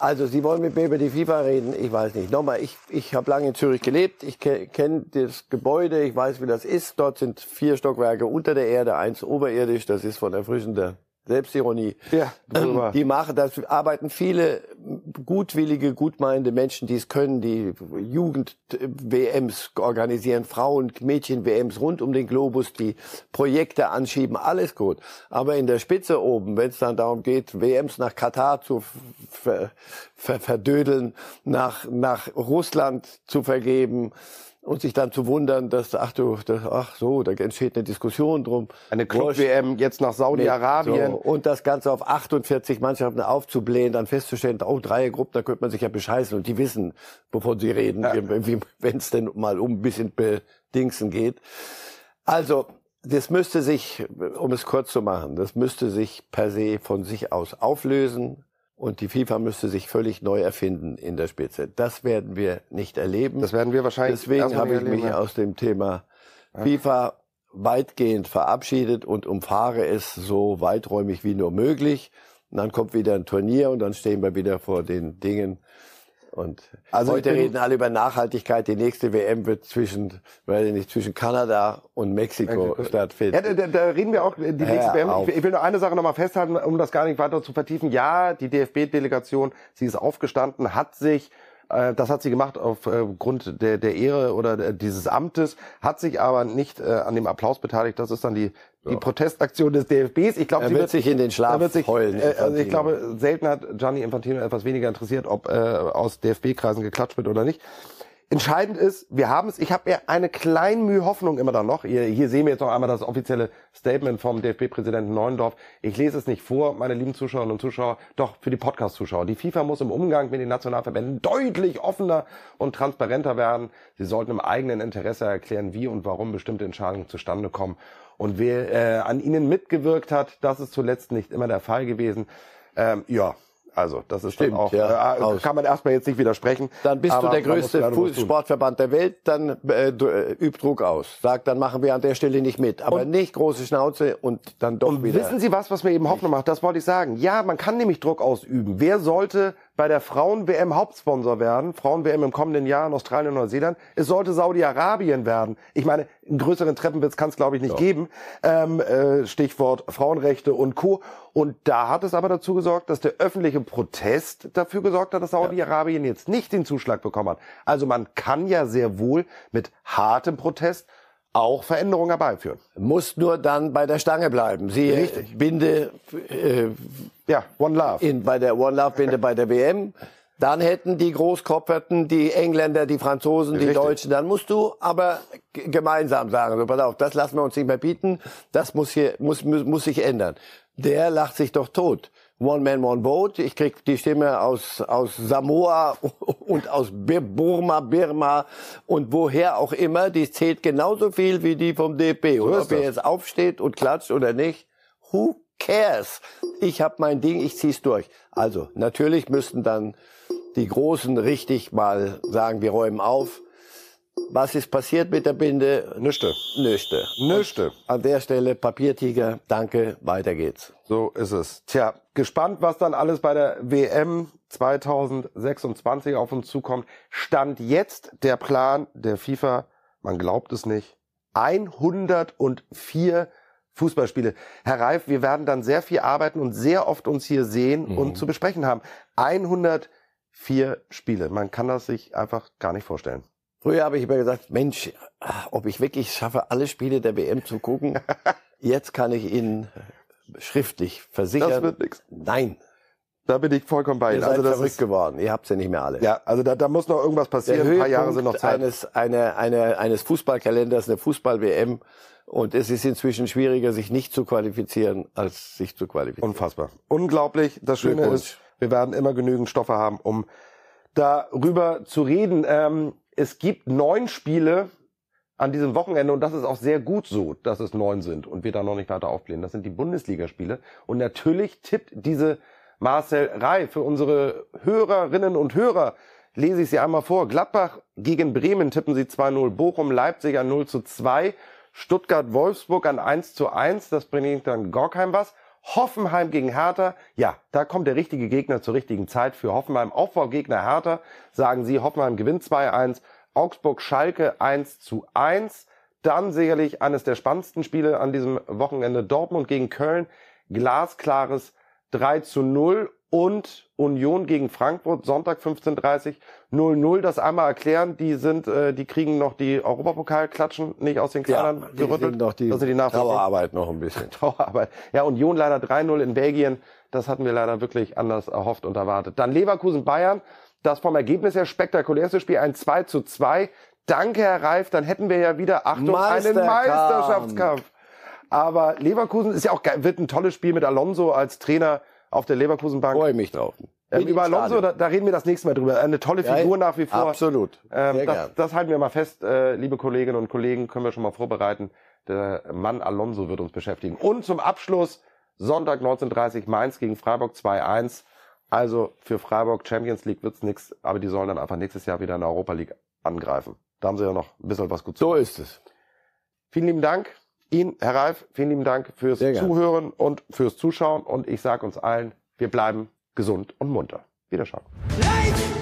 Also, Sie wollen mit mir über die FIFA reden? Ich weiß nicht. Nochmal, ich, ich habe lange in Zürich gelebt. Ich ke kenne das Gebäude. Ich weiß, wie das ist. Dort sind vier Stockwerke unter der Erde, eins oberirdisch. Das ist von erfrischender Selbstironie. Ja. Ähm, die machen, da arbeiten viele gutwillige, gutmeinende Menschen, die es können, die Jugend-WMs organisieren, Frauen, Mädchen-WMs rund um den Globus, die Projekte anschieben, alles gut. Aber in der Spitze oben, wenn es dann darum geht, WMs nach Katar zu ver ver verdödeln, nach, nach Russland zu vergeben, und sich dann zu wundern, dass ach du, das, ach so, da entsteht eine Diskussion drum. eine. Club-WM jetzt nach Saudi-Arabien. So, und das Ganze auf 48 Mannschaften aufzublähen, dann festzustellen, oh, Dreiergruppen, da könnte man sich ja bescheißen und die wissen, wovon sie reden, wenn es denn mal um ein bisschen Bedingsen geht. Also, das müsste sich, um es kurz zu machen, das müsste sich per se von sich aus auflösen und die FIFA müsste sich völlig neu erfinden in der Spitze. Das werden wir nicht erleben. Das werden wir wahrscheinlich Deswegen habe ich mich aus dem Thema FIFA weitgehend verabschiedet und umfahre es so weiträumig wie nur möglich. Und dann kommt wieder ein Turnier und dann stehen wir wieder vor den Dingen. Und Also heute reden alle über Nachhaltigkeit. Die nächste WM wird zwischen, weiß ich nicht, zwischen Kanada und Mexiko, Mexiko. stattfinden. Ja, da, da, reden wir auch die nächste WM. auf. Ich, will nur eine Sache nochmal festhalten, um das gar nicht weiter zu vertiefen. Ja, die DFB-Delegation, sie ist aufgestanden, hat sich äh, das hat sie gemacht aufgrund der, der Ehre oder der, dieses Amtes, hat sich aber nicht äh, an dem Applaus beteiligt. Das ist dann die, die Protestaktion des DFBs. Ich glaube, Er sie wird sich in den Schlaf sich, heulen, Äh, also ich glaube, selten hat Gianni Infantino etwas weniger interessiert, ob äh, aus DFB-Kreisen geklatscht wird oder nicht. Entscheidend ist, wir haben es, ich habe ja eine kleine Mühe Hoffnung immer da noch. Hier, hier sehen wir jetzt noch einmal das offizielle Statement vom DFB-Präsidenten Neuendorf. Ich lese es nicht vor, meine lieben Zuschauerinnen und Zuschauer, doch für die Podcast-Zuschauer. Die FIFA muss im Umgang mit den Nationalverbänden deutlich offener und transparenter werden. Sie sollten im eigenen Interesse erklären, wie und warum bestimmte Entscheidungen zustande kommen. Und wer äh, an ihnen mitgewirkt hat, das ist zuletzt nicht immer der Fall gewesen. Ähm, ja, also, das ist Stimmt, auch, ja, äh, kann man erstmal jetzt nicht widersprechen. Dann bist du der größte tun. Sportverband der Welt, dann äh, du, äh, üb Druck aus. Sag, dann machen wir an der Stelle nicht mit. Aber nicht große Schnauze und dann doch Und wieder. wissen Sie was, was mir eben Hoffnung macht? Das wollte ich sagen. Ja, man kann nämlich Druck ausüben. Wer sollte bei der Frauen-WM Hauptsponsor werden? Frauen-WM im kommenden Jahr in Australien und Neuseeland. Es sollte Saudi-Arabien werden. Ich meine, einen größeren Treppenwitz kann es, glaube ich, nicht geben. Ähm, äh, Stichwort Frauenrechte und Co. Und da hat es aber dazu gesorgt, dass der öffentliche Protest dafür gesorgt hat, dass Saudi-Arabien jetzt nicht den Zuschlag bekommen hat. Also man kann ja sehr wohl mit hartem Protest auch Veränderungen herbeiführen. Muss nur dann bei der Stange bleiben. Sie Richtig. Binde äh, Ja, One Love. in, bei der One Love Binde bei der WM. Dann hätten die Großkopferten, die Engländer, die Franzosen, die Richtig. Deutschen, dann musst du aber gemeinsam sagen, so, pass auf, das lassen wir uns nicht mehr bieten, das muss hier, muss, muss, muss sich ändern. Der lacht sich doch tot. One Man, One Vote. Ich krieg die Stimme aus, aus Samoa und aus Burma, Birma und woher auch immer. Die zählt genauso viel wie die vom DP. Und ist ob er das. jetzt aufsteht und klatscht oder nicht, who cares? Ich habe mein Ding, ich zieh's durch. Also, natürlich müssten dann die Großen richtig mal sagen, wir räumen auf. Was ist passiert mit der Binde? Nüchte. Nüchte. Nüchte. An der Stelle, Papiertiger, danke, weiter geht's. So ist es. Tja, gespannt, was dann alles bei der WM 2026 auf uns zukommt. Stand jetzt der Plan der FIFA, man glaubt es nicht, 104 Fußballspiele. Herr Reif, wir werden dann sehr viel arbeiten und sehr oft uns hier sehen und zu besprechen haben. 104 Spiele. Man kann das sich einfach gar nicht vorstellen. Früher habe ich immer gesagt, Mensch, ob ich wirklich schaffe, alle Spiele der WM zu gucken. Jetzt kann ich Ihnen schriftlich versichern. Das wird nix. Nein, Da bin ich vollkommen bei ihr Ihnen. seid Also das verrückt ist, geworden. Ihr habt's ja nicht mehr alle. ja, also da, da muss noch irgendwas der passieren. Ein paar Jahre sind noch Zeit. eines, eine, eine, eines Fußballkalenders, eine Fußball-WM. Und es ist inzwischen schwieriger, sich nicht zu qualifizieren, als sich zu qualifizieren. Unfassbar. Unglaublich. Das Schöne ist, wir werden immer genügend Stoffe haben, um darüber zu reden. Ähm, es gibt neun Spiele an diesem Wochenende und das ist auch sehr gut so, dass es neun sind und wir da noch nicht weiter aufblähen. Das sind die Bundesligaspiele. Und natürlich tippt diese Marcel Rey für unsere Hörerinnen und Hörer. Lese ich sie einmal vor. Gladbach gegen Bremen tippen sie 2-0. Bochum, Leipzig an 0 zu 2. Stuttgart, Wolfsburg an 1 zu 1. Das bringt dann Gorkheim was. Hoffenheim gegen Hertha. Ja, da kommt der richtige Gegner zur richtigen Zeit für Hoffenheim. Aufbaugegner Hertha. Sagen sie, Hoffenheim gewinnt 2-1. Augsburg, Schalke 1 zu 1. Dann sicherlich eines der spannendsten Spiele an diesem Wochenende. Dortmund gegen Köln. Glasklares 3 zu 0 und Union gegen Frankfurt, Sonntag 15.30 0-0. Das einmal erklären, die sind, äh, die kriegen noch die Europapokalklatschen nicht aus den Ja, Kleidern die gerüttelt. noch die, das sind die. Trauerarbeit noch ein bisschen. Trauerarbeit. Ja, Union leider 3-0 in Belgien. Das hatten wir leider wirklich anders erhofft und erwartet. Dann Leverkusen Bayern. Das vom Ergebnis her spektakulärste Spiel, ein 2 zu 2. Danke, Herr Reif. Dann hätten wir ja wieder, Achtung, einen. Meisterschaftskampf. Aber Leverkusen ist ja auch geil, wird ein tolles Spiel mit Alonso als Trainer auf der Leverkusenbank. Freue mich drauf. Ähm, über Alonso, da, da reden wir das nächste Mal drüber. Eine tolle Ja, Figur nach wie vor. Absolut. Ähm, das, gern. das halten wir mal fest, äh, liebe Kolleginnen und Kollegen, können wir schon mal vorbereiten. Der Mann Alonso wird uns beschäftigen. Und zum Abschluss Sonntag 19.30 Mainz gegen Freiburg 2-1. Also für Freiburg Champions League wird's nix, aber die sollen dann einfach nächstes Jahr wieder in der Europa League angreifen. Da haben sie ja noch ein bisschen was gut zu So ist es. Vielen lieben Dank Ihnen, Herr Reif, vielen lieben Dank fürs. Zuhören und fürs Zuschauen. Und ich sage uns allen, wir bleiben gesund und munter. Wiederschauen. Life